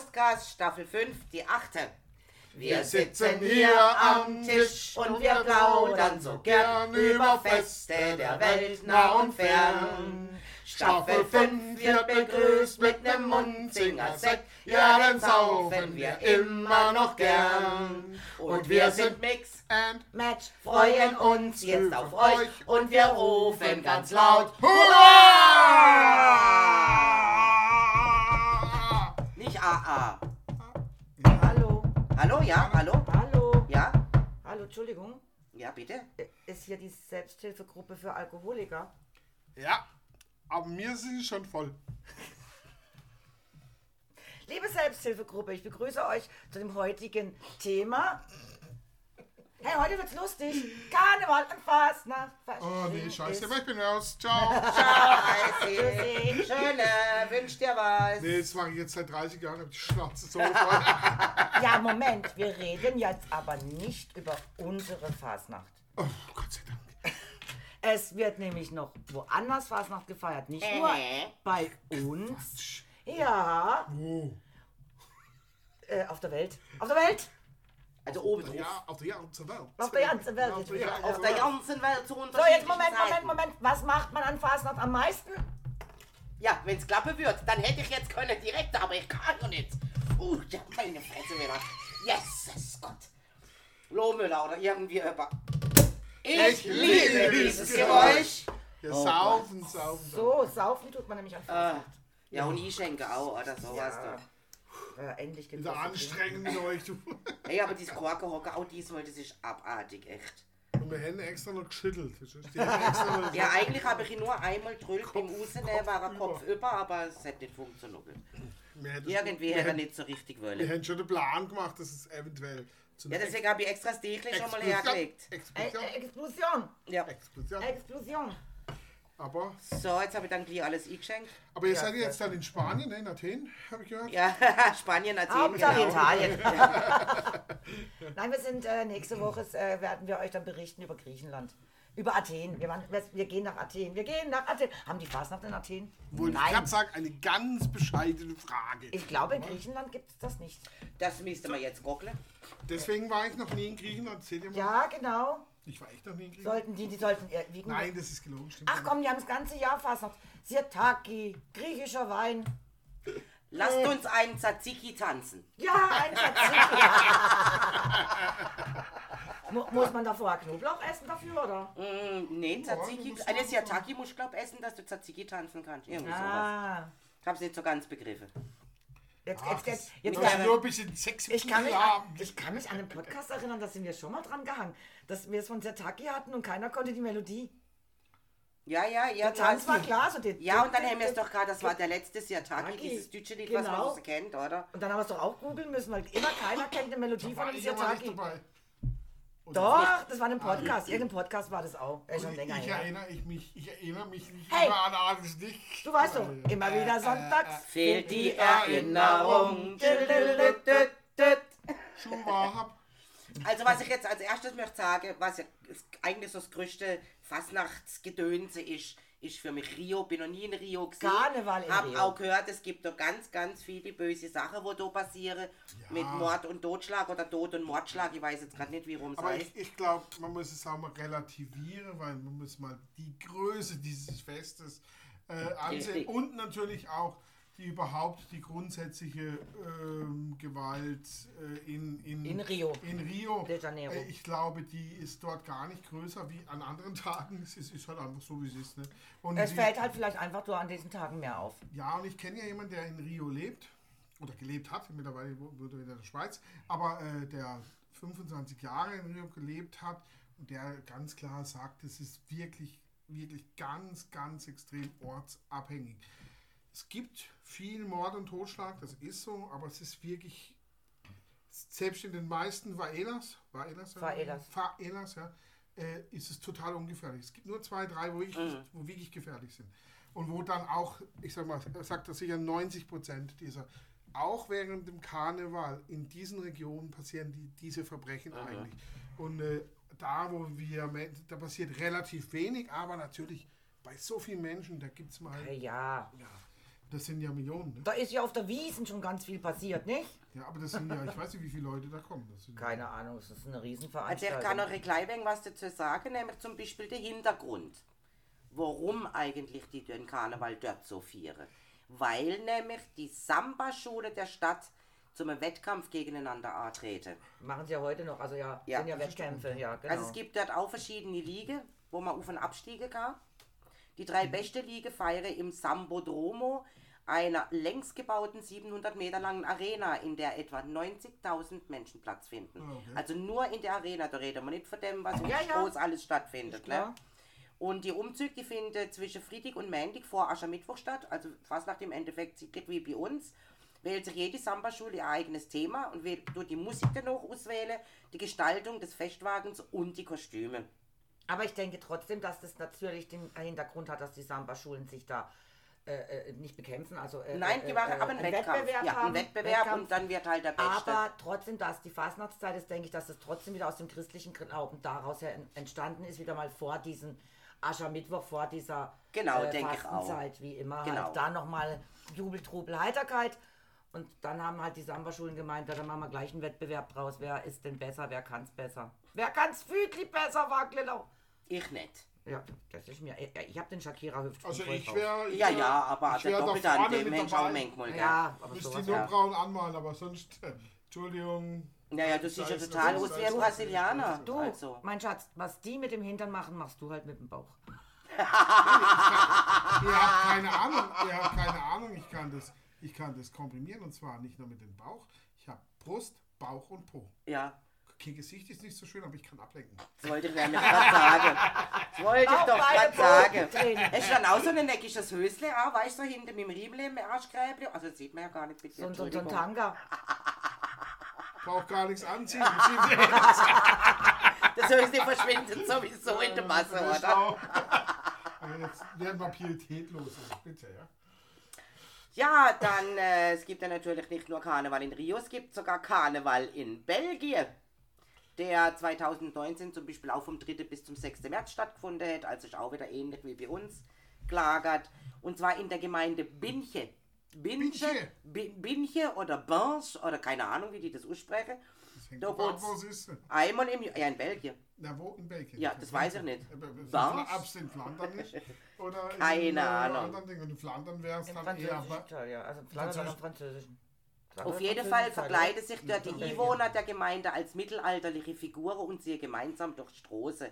Faustcast Staffel 5, die achte. Wir sitzen hier am Tisch und wir plaudern so gern über Feste der Welt nah und fern. Staffel 5 wird begrüßt mit nem Munzinger-Sekt, ja, den saufen wir immer noch gern. Und wir sind Mix and Match, freuen uns jetzt auf euch und wir rufen ganz laut Hurra! AA. Hallo, Hallo, ja, hallo? hallo, Ja? hallo, Entschuldigung. Ja, bitte? Ist hier die Selbsthilfegruppe für Alkoholiker? Ja, aber mir sind sie schon voll. Liebe Selbsthilfegruppe, ich begrüße euch zu dem heutigen Thema. Hey, heute wird's lustig. Karneval und Fastnacht. Oh nee, scheiße, ich bin raus. Ciao. Scheiße. Schöne, wünsch dir was. Nee, das mache ich jetzt seit 30 Jahren, hab die Schnauze so voll. Ja, Moment, wir reden jetzt aber nicht über unsere Fastnacht. Oh, Gott sei Dank. Es wird nämlich noch woanders Fastnacht gefeiert, nicht nur Äh. bei uns. Ja, Oh. äh, auf der Welt. Auf der Welt? Also oben drauf. Ja, auf der ganzen Welt. Auf der ganzen Welt. Auf der ganzen Auf der ganzen Welt zu So, unterschiedlichen jetzt Moment, Moment. Moment. Was macht man an Fastnacht am meisten? Ja, wenn's klappen wird, dann hätte ich jetzt können direkt, aber ich kann ja nicht. Uh, ja, meine Fresse wieder. Jesus Gott. Lohmüller oder irgendwie über. Ich, Ich liebe dieses Geräusch. Ja, Oh saufen, saufen. So, saufen tut man nämlich an Äh, Fastnacht. ja, und ich schenke auch oder sowas. Ja. Da. Äh, endlich gibt's Wieder was zu anstrengend mit euch, du. Ey, aber dieses Korkenhocker, auch diesmal, das ist abartig, echt. Und wir hätten extra noch geschüttelt. Die extra noch Ja, eigentlich habe ich ihn nur einmal drüllt beim Kopf- Rausnehmen, war er Kopf über, aber es hat nicht funktioniert. Wir Irgendwie wir hätte er nicht so richtig Wir wollen. hätten schon den Plan gemacht, dass es eventuell zu Ja, deswegen habe ich extra das Dächle schon mal hergelegt. Explosion. äh, Explosion. Ja. Explosion. Explosion. Aber, So, jetzt habe ich dann gleich alles eingeschenkt. aber ihr Ja, seid jetzt dann in Spanien, ne, in Athen, habe ich gehört. Ja, Spanien, Athen, Hauptsache genau. Italien. Nein, wir sind äh, nächste Woche äh, werden wir euch dann berichten über Griechenland. Über Athen. Wir, waren, wir, gehen nach Athen. Wir gehen nach Athen. Haben die Fastnacht in Athen? Ich Nein. gerade sagen, eine ganz bescheidene Frage. Ich glaube, in Griechenland gibt es das nicht. Das müsste man jetzt gockeln. Deswegen war ich noch nie in Griechenland. Seht ihr mal? Ja, genau. Ich war echt noch nie in Griechenland. Sollten die, die sollten wiegen. Nein, das ist gelogen, stimmt. Ach komm, die haben das ganze Jahr Fastnacht. Sirtaki, griechischer Wein. Lasst uns einen Tzatziki tanzen. Ja, ein Tzatziki. Mu- Muss man davor Knoblauch essen dafür, oder? Mm, nee, Tzatziki. Eine Siataki musst du, glaub essen, dass du Tzatziki tanzen kannst. Irgendwie sowas. Ah. Ich hab's nicht so ganz begriffen. Jetzt, Ach, jetzt, jetzt, jetzt, wäre- nur ein bisschen sexy. Ich kann, mich an, ich kann mich an den Podcast erinnern, da sind wir schon mal dran gehangen, dass wir es von Zertaki hatten und keiner konnte die Melodie. Ja, ja, ja. Der Tanz war klar. So die, Ja, und dann haben wir es doch gerade, das war der letzte Siataki, Siataki. dieses deutsche Lied, was man Genau. so kennt, oder? Und dann haben wir es doch auch googeln müssen, weil immer keiner kennt eine Melodie von dem ich aber nicht Zertaki. dabei. Oder Doch, das war in einem Podcast. Irgendein Podcast war das auch. Äh, schon Ich, länger ich, her. erinnere, ich, mich, ich erinnere mich nicht Hey! immer an alles nicht. Du weißt doch, Äh, immer äh, wieder äh, sonntags. Fehlt die Erinnerung. Schulwahab. Also was ich jetzt als erstes möchte sagen, was ja eigentlich so das größte Fastnachtsgedönse ist, ist für mich Rio. Bin noch nie in Rio gesehen. Karneval in Hab Rio. auch gehört, es gibt da ganz, ganz viele böse Sachen, wo da passieren. Mit Mord und Totschlag oder Tod und Mordschlag. Ich weiß jetzt gerade nicht, wie rum es Aber heißt. ich, ich glaube, man muss es auch mal relativieren, weil man muss mal die Größe dieses Festes äh, ansehen Richtig. und natürlich auch die überhaupt die grundsätzliche ähm, Gewalt äh, in, in, In Rio. In Rio. De Janeiro. Äh, ich glaube, die ist dort gar nicht größer wie an anderen Tagen. Es ist, ist halt einfach so, wie es ist. Ne? Und Es die- fällt halt vielleicht einfach nur an diesen Tagen mehr auf. ja, und ich kenne ja jemanden, der in Rio lebt oder gelebt hat, mittlerweile wohnt er in der Schweiz, aber äh, der 25 Jahre in Rio gelebt hat und der ganz klar sagt, es ist wirklich, wirklich ganz, ganz extrem ortsabhängig. Es gibt viel Mord und Totschlag, das ist so, aber es ist wirklich, selbst in den meisten Faelas, ja, Faelas. Faelas, ja, äh, ist es total ungefährlich. Es gibt nur zwei, drei, wo wirklich, wo wirklich gefährlich sind. Und wo dann auch, ich sag mal, er sagt das sicher 90 Prozent dieser, auch während dem Karneval in diesen Regionen passieren die, diese Verbrechen eigentlich. Und äh, da, wo wir, da passiert relativ wenig, aber natürlich bei so vielen Menschen, da gibt es mal ja. ja, Das sind ja Millionen, ne? Da ist ja auf der Wiesen schon ganz viel passiert, nicht? Ja, aber das sind ja, ich weiß nicht, wie viele Leute da kommen. Das sind Keine Ahnung, es ist eine Also Riesenveranstaltung. ich kann euch gleich wenig was dazu sagen, nämlich zum Beispiel der Hintergrund. Warum eigentlich die den Karneval dort so feiern. Weil nämlich die Samba-Schule der Stadt zum Wettkampf gegeneinander antreten. Machen sie ja heute noch, also ja, Ja, sind ja Wettkämpfe, ja, genau. Also es gibt dort auch verschiedene Ligen, wo man auf und abstiegen kann. Die drei Mhm. beste Ligen feiern im Sambodromo, einer längst gebauten 700 Meter langen Arena, in der etwa 90.000 Menschen Platz finden. Ah, okay. Also nur in der Arena, da reden wir nicht von dem, was Ja, ja, ja. groß alles stattfindet. Ne? Und die Umzüge, die finden zwischen Freitag und Montag vor Aschermittwoch statt, also fast nach dem Endeffekt sieht wie bei uns. Wählt sich jede Samba-Schule ihr eigenes Thema und wählt durch die Musik dann auch auswählen, die Gestaltung des Festwagens und die Kostüme. Aber ich denke trotzdem, dass das natürlich den Hintergrund hat, dass die Samba-Schulen sich da äh, äh, nicht bekämpfen. Also, äh, Nein, die äh, machen äh, aber einen Wettkampf. Wettbewerb ja, haben, einen Wettbewerb Wettkampf. und dann wird halt der Beste. Aber trotzdem, dass die Fastnachtszeit ist, denke ich, dass es trotzdem wieder aus dem christlichen Glauben daraus her en- entstanden ist, wieder mal vor diesem Aschermittwoch, vor dieser Genau, äh, denke ich auch. Fastenzeit, wie immer. Genau. Halt da nochmal Jubel, Trubel, Heiterkeit. Und dann haben halt die Samba-Schulen gemeint, ja, dann machen wir gleich einen Wettbewerb draus. Wer ist denn besser, wer kann es besser? Wer kann es füglich besser, Waglelau? ich nicht. Ja, das ist mir. äh, Ich habe den Shakira Hüftsprung Also ich wäre... Ja, ja, aber ich der wär da Doppelte an dem mit Mensch auch manchmal. Ja, aber Müsste sowas die nur ja. braun anmalen, aber sonst... Äh, Entschuldigung. Naja, du siehst ja total das aus wie ein Brasilianer. Du, Also. mein Schatz, was die mit dem Hintern machen, machst du halt mit dem Bauch. Ihr habt keine Ahnung, ihr habt keine Ahnung, ich kann das, ich kann das komprimieren und zwar nicht nur mit dem Bauch. Ich habe Brust, Bauch und Po. Ja, Okay, Gesicht ist nicht so schön, aber ich kann ablenken. das wollte ich nämlich gerade sagen. Das wollte ich doch gerade sagen. Es ist dann auch so ein neckisches Hösle, auch, weißt du, hinter mit dem Riemel im Arschgräbli. Also das sieht man ja gar nicht mit dir. So, ein- so. Tanga. Braucht gar nichts anziehen. Das Hösle verschwindet sowieso in der Masse, oder? Aber Jetzt werden wir pietätlos. also Bitte, ja. Ja, dann, äh, es gibt ja natürlich nicht nur Karneval in Rio, es gibt sogar Karneval in Belgien, der 2019 zum Beispiel auch vom 3. bis zum 6. März stattgefunden hat, also ist auch wieder ähnlich wie bei uns gelagert. Und zwar in der Gemeinde Binche. Binche, Binche. Bi- Binche oder Binche oder keine Ahnung, wie die das aussprechen. Das hängt Da davon ab, wo ist. Einmal im Jahr, ja in Belgien. Na, wo in Belgien? Ja, das weiß ich nicht. Ab sind Flandern nicht? Oder in Keine äh, Ahnung. anderen Dingen. Und in Flandern wäre es dann eher... ja. Also Flandern Französisch- am französischen. Auf jeden Fall verkleiden sich dort die Einwohner der Gemeinde als mittelalterliche Figuren und ziehen gemeinsam durch Straße.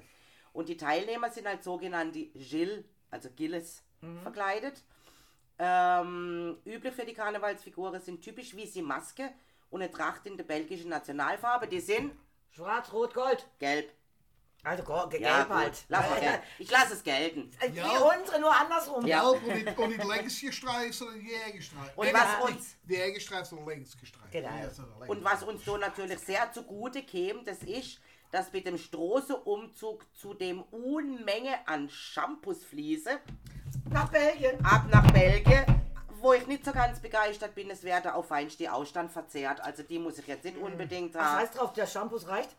Und die Teilnehmer sind als sogenannte Gilles, also Gilles, verkleidet. Ähm, üblich für die Karnevalsfiguren sind typisch wie sie Maske und eine Tracht in der belgischen Nationalfarbe. Die sind Schwarz, Rot, Gold. gelb. Also gelb Ja, gut. halt. Lass mal. Ich lasse es gelten. Äh, Wie Ja. unsere, nur andersrum. Ja. Gelb und nicht, und nicht längs gestreift, sondern jährgestreift. Und Äh, was uns- jährgestreift, sondern längs gestreift. Genau. Längs. Und was uns so natürlich sehr zugute käme, das ist, dass mit dem Straßenumzug zu dem Unmenge an Shampoos fließe, Nach Belgien. ab nach Belgien, wo ich nicht so ganz begeistert bin, es werde auf feinste Ausstand verzehrt. Also die muss ich jetzt nicht unbedingt Was haben. heißt drauf, der Shampoos reicht?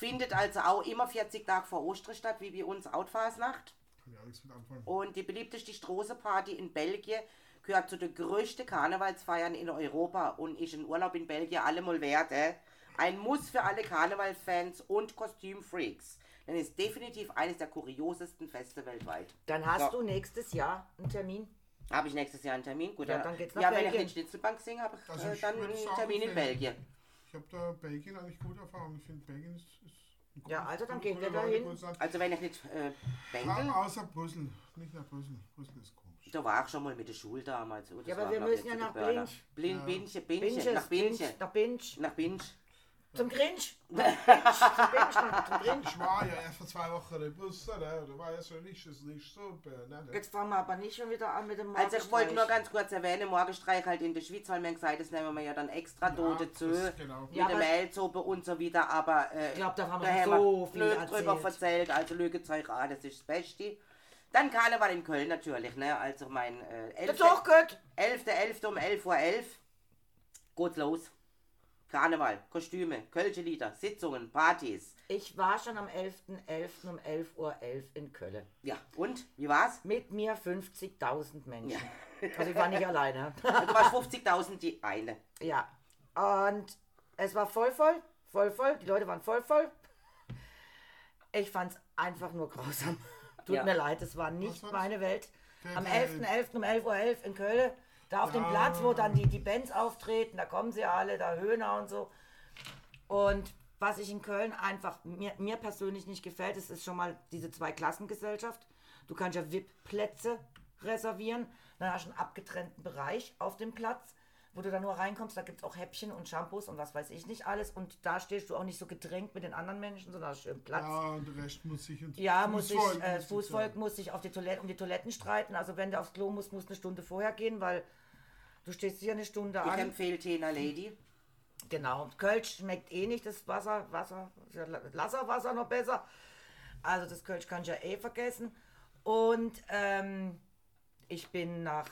Findet also auch immer 40 Tage vor Ostern statt, wie bei uns Outfasnacht. Kann ja nichts mit anfangen. Und die beliebteste Straßenparty in Belgien gehört zu den größten Karnevalsfeiern in Europa und ist ein Urlaub in Belgien allemal wert. Äh? Ein Muss für alle Karnevalsfans und Kostümfreaks. Denn es ist definitiv eines der kuriosesten Feste weltweit. Dann hast So. du nächstes Jahr einen Termin. Habe ich nächstes Jahr einen Termin? Gut, Ja, ja, dann geht's nach ja wenn ich Belgien. den Schnitzelbank singe, habe ich Also äh, ich dann würd einen Termin in. Belgien. Ich habe da Belgien eigentlich gut erfahren. Ich finde, Belgien ist, ist Ja, also dann gehen wir dahin. gutes Land. Also wenn ich nicht äh, Bengel, außer Brüssel. Nicht nach Brüssel. Brüssel ist komisch. da war ich schon mal mit der Schule damals. Oh, Ja, aber war, wir müssen ja nach Burner. Blinch. Blin, Binche, Binche, nach Binche. Binch, nach Binch. Nach Binche. Zum Grinch. Zum Grinch. Ich war ja erst vor zwei Wochen in Brüssel. ne? Da war ja schon nicht, das ist nicht super. Ne? Jetzt fangen wir aber nicht schon wieder an mit dem Also ich wollte nur Morgenstreich. ganz kurz erwähnen, Morgenstreich halt in der Schweiz, weil man gesagt das nehmen wir ja dann extra Ja, dazu. das- genau. Mit Ja, der Mehlsuppe und so wieder, aber äh, Ich glaub, da haben wir so haben wir viel blöd drüber erzählt. erzählt, also lügt euch an, das ist das Beste. Dann Karneval in Köln natürlich, ne? Also mein äh, Der 11. Zug geht. 11.11. um 11.11 Uhr geht's los. Karneval, Kostüme, Kölsche Lieder, Sitzungen, Partys. Ich war schon am 11.11. um 11.11 Uhr in Köln. Ja, und? Wie war's? Mit mir 50.000 Menschen. Also ich war nicht alleine. Du warst 50.000 die eine. Ja. Und es war voll voll, voll voll. Die Leute waren voll voll. Ich fand es einfach nur grausam. Tut Ja. mir leid, es war nicht meine Welt. Am der- 11.11. um 11.11 Uhr in Köln, da auf dem Platz, wo dann die, die Bands auftreten, da kommen sie alle, da Höhner und so. Und was ich in Köln einfach mir, mir persönlich nicht gefällt, ist, ist schon mal diese Zweiklassengesellschaft. Du kannst ja VIP-Plätze reservieren, dann hast du einen abgetrennten Bereich auf dem Platz, wo du dann nur reinkommst. Da gibt es auch Häppchen und Shampoos und was weiß ich nicht alles. Und da stehst du auch nicht so gedrängt mit den anderen Menschen, sondern hast schön Platz. Ja, und der Rest muss sich ins Ja, muss Fußvolk äh, muss das sich Fußvolk muss sich auf die Toilette, um die Toiletten streiten. Also wenn du aufs Klo musst, musst du eine Stunde vorher gehen, weil du stehst hier eine Stunde Ich an. empfehle Tena Lady. Genau. Und Kölsch schmeckt eh nicht das Wasser, Wasser, Lasserwasser noch besser. Also das Kölsch kann ich ja eh vergessen. Und ähm, ich bin nach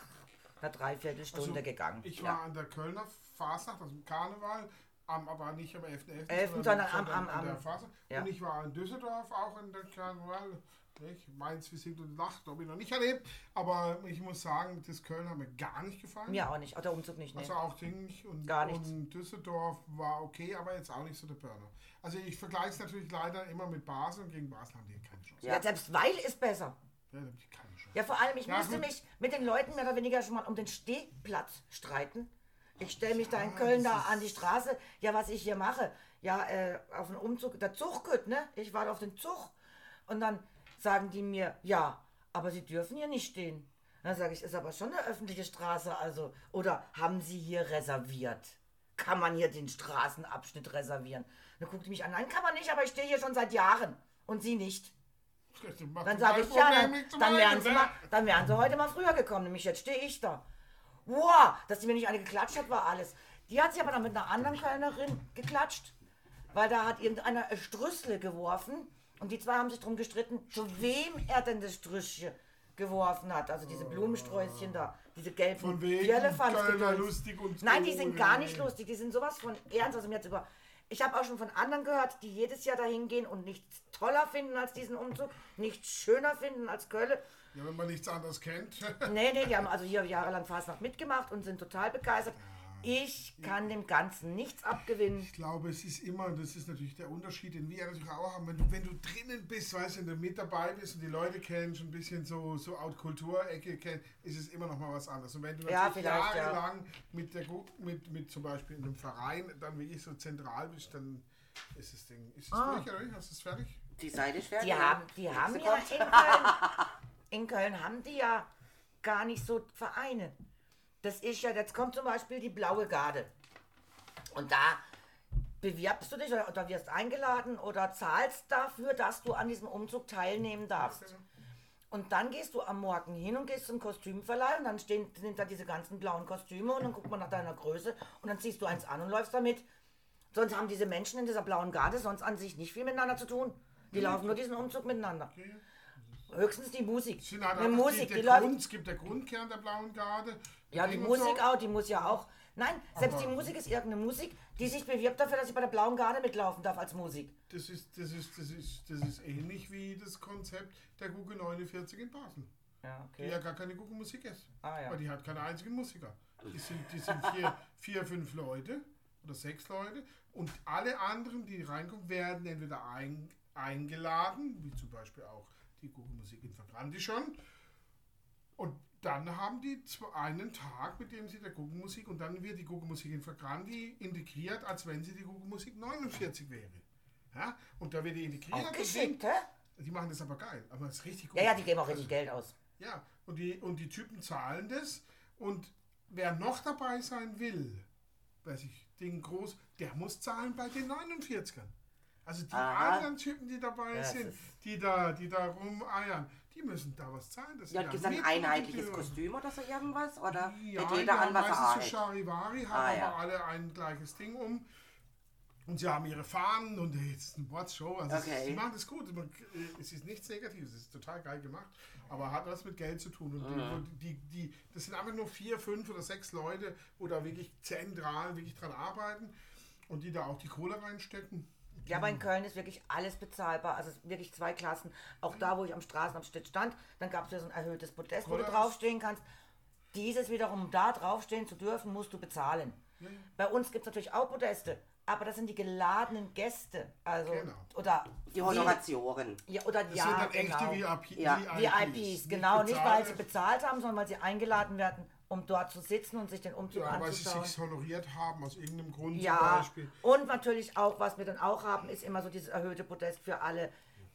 einer Dreiviertelstunde Also, gegangen. Ich Ja. war an der Kölner Fasnacht, also im Karneval, am, aber nicht am 11.11., 11., sondern am- am- an der am- Fasnacht. ja. Und ich war in Düsseldorf auch in der Karneval. Nicht? Mainz, wir sind und Nacht, habe ich noch nicht erlebt. Aber ich muss sagen, das Köln hat mir gar nicht gefallen. Mir auch nicht, auch der Umzug nicht. Nee. Also auch Ding nicht. Und, Gar nichts. und Düsseldorf war okay, aber jetzt auch nicht so der Burner. Also ich vergleiche es natürlich leider immer mit Basel und gegen Basel haben die keine Chance. ja. selbst Weil ist besser. Ja, da haben die keine Chance. Ja, vor allem, ich Ja, musste gut. mich mit den Leuten mehr oder weniger schon mal um den Stehplatz streiten. Ich stelle mich da in Köln da an die Straße. Ja, was ich hier mache. Ja, äh, auf den Umzug, der Zug geht, ne? Ich warte auf den Zug. Und dann sagen die mir, ja, aber sie dürfen hier nicht stehen. Dann sage ich, ist aber schon eine öffentliche Straße, also. Oder haben sie hier reserviert? Kann man hier den Straßenabschnitt reservieren? Dann guckt die mich an, nein, kann man nicht, aber ich stehe hier schon seit Jahren. Und sie nicht. Dann sage ich, ja, dann, dann, wären sie ne? mal, dann wären sie heute mal früher gekommen. Nämlich jetzt stehe ich da. Wow, dass die mir nicht eine geklatscht hat, war alles. Die hat sich aber dann mit einer anderen Kellnerin geklatscht, weil da hat irgendeiner ein Strüssel geworfen und die zwei haben sich drum gestritten, zu wem er denn das Strüsschen geworfen hat. Also diese Blumensträußchen da, diese gelben Von wegen Nein, die sind gar nicht lustig. Die sind sowas von ernst. Also mir jetzt über. Ich habe auch schon von anderen gehört, die jedes Jahr dahin gehen und nichts toller finden als diesen Umzug, nichts schöner finden als Köln. Ja, wenn man nichts anderes kennt. Nee, nee, die haben also hier jahrelang Fastnacht mitgemacht und sind total begeistert. Ich kann dem Ganzen nichts abgewinnen. Ich glaube, es ist immer, das ist natürlich der Unterschied, den wir natürlich auch haben, wenn du, wenn du drinnen bist, weißt du, wenn du mit dabei bist und die Leute kennst, ein bisschen so, so Out-Kultur-Ecke kennst, ist es immer noch mal was anderes. Und wenn du Ja, vielleicht, ja. jahrelang mit, der, mit, mit zum Beispiel in einem Verein dann wirklich so zentral bist, dann ist das Ding, ist es Ah. durch, oder? Hast du es fertig? Die fertig. Die haben, die haben ja kommt. in Köln, in Köln haben die ja gar nicht so Vereine. Das ist ja, jetzt kommt zum Beispiel die Blaue Garde. Und da bewirbst du dich oder, oder wirst eingeladen oder zahlst dafür, dass du an diesem Umzug teilnehmen darfst. Und dann gehst du am Morgen hin und gehst zum Kostümverleih und dann stehen, sind da diese ganzen blauen Kostüme und dann guckt man nach deiner Größe und dann ziehst du eins an und läufst damit. Sonst haben diese Menschen in dieser blauen Garde sonst an sich nicht viel miteinander zu tun. Die laufen nur diesen Umzug miteinander. Höchstens die Musik. Es sind halt einfach Musik, die, die der läuft. Grund, es gibt der Grundkern der Blauen Garde. Ja, die Musik so. auch, die muss ja auch. Nein, selbst Aber- die Musik ist irgendeine Musik, die sich bewirbt dafür, dass ich bei der blauen Garde mitlaufen darf als Musik. Das ist, das, ist, das, ist, das ist ähnlich wie das Konzept der Google 49 in Basel. Ja, Die ja gar keine Google-Musik ist. Ah, ja. Weil die hat keine einzigen Musiker. Die sind, die sind vier, vier, fünf Leute oder sechs Leute. Und alle anderen, die reinkommen, werden entweder ein, eingeladen, wie zum Beispiel auch die Google-Musik in Vergrandi schon. Und dann haben die einen Tag, mit dem sie der Google-Musik und dann wird die Google-Musik in Vergrandi integriert, als wenn sie die Google-Musik 49 wäre. Ja? Und da wird die integriert. Auch geschickt, hä? Die machen das aber geil. Aber das ist richtig gut. Ja, ja, die geben auch richtig Geld aus. Ja, und die, und die Typen zahlen das. Und wer noch dabei sein will, weiß ich, den groß, der muss zahlen bei den 49ern. Also die Aha. anderen Typen, die dabei das sind, die da, die da rumeiern, die müssen da was zahlen. Das Ja, gibt es ein einheitliches Kostüm oder so irgendwas? Oder Ja, wird jeder an was meistens so Charivari, haben Ah, ja. aber alle ein gleiches Ding um. Und sie haben ihre Fahnen und hey, es ist eine. Also Okay. sie machen das gut. Äh, Es ist nichts Negatives, es ist total geil gemacht, aber hat was mit Geld zu tun. Und Mhm. die, die, die, das sind einfach nur vier, fünf oder sechs Leute, wo da wirklich zentral wirklich dran arbeiten. Und die da auch die Kohle reinstecken. Ja, aber in Köln ist wirklich alles bezahlbar. Also es ist wirklich zwei Klassen. Auch da, wo ich am Straßenabschnitt stand, dann gab es ja so ein erhöhtes Podest, wo du draufstehen kannst. Dieses wiederum, um da draufstehen zu dürfen, musst du bezahlen. Bei uns gibt es natürlich auch Podeste, aber das sind die geladenen Gäste. Also, Genau. oder Die Honoratioren. Ja, oder Das ja, sind dann genau. echte VIP, Ja. VIPs, genau. Nicht, weil sie bezahlt haben, sondern weil sie eingeladen werden, um dort zu sitzen und sich den Umzug Ja, weil sie anzuschauen. sich honoriert haben, aus irgendeinem Grund zum Ja, Beispiel. und natürlich auch, was wir dann auch haben, ist immer so dieses erhöhte Podest für alle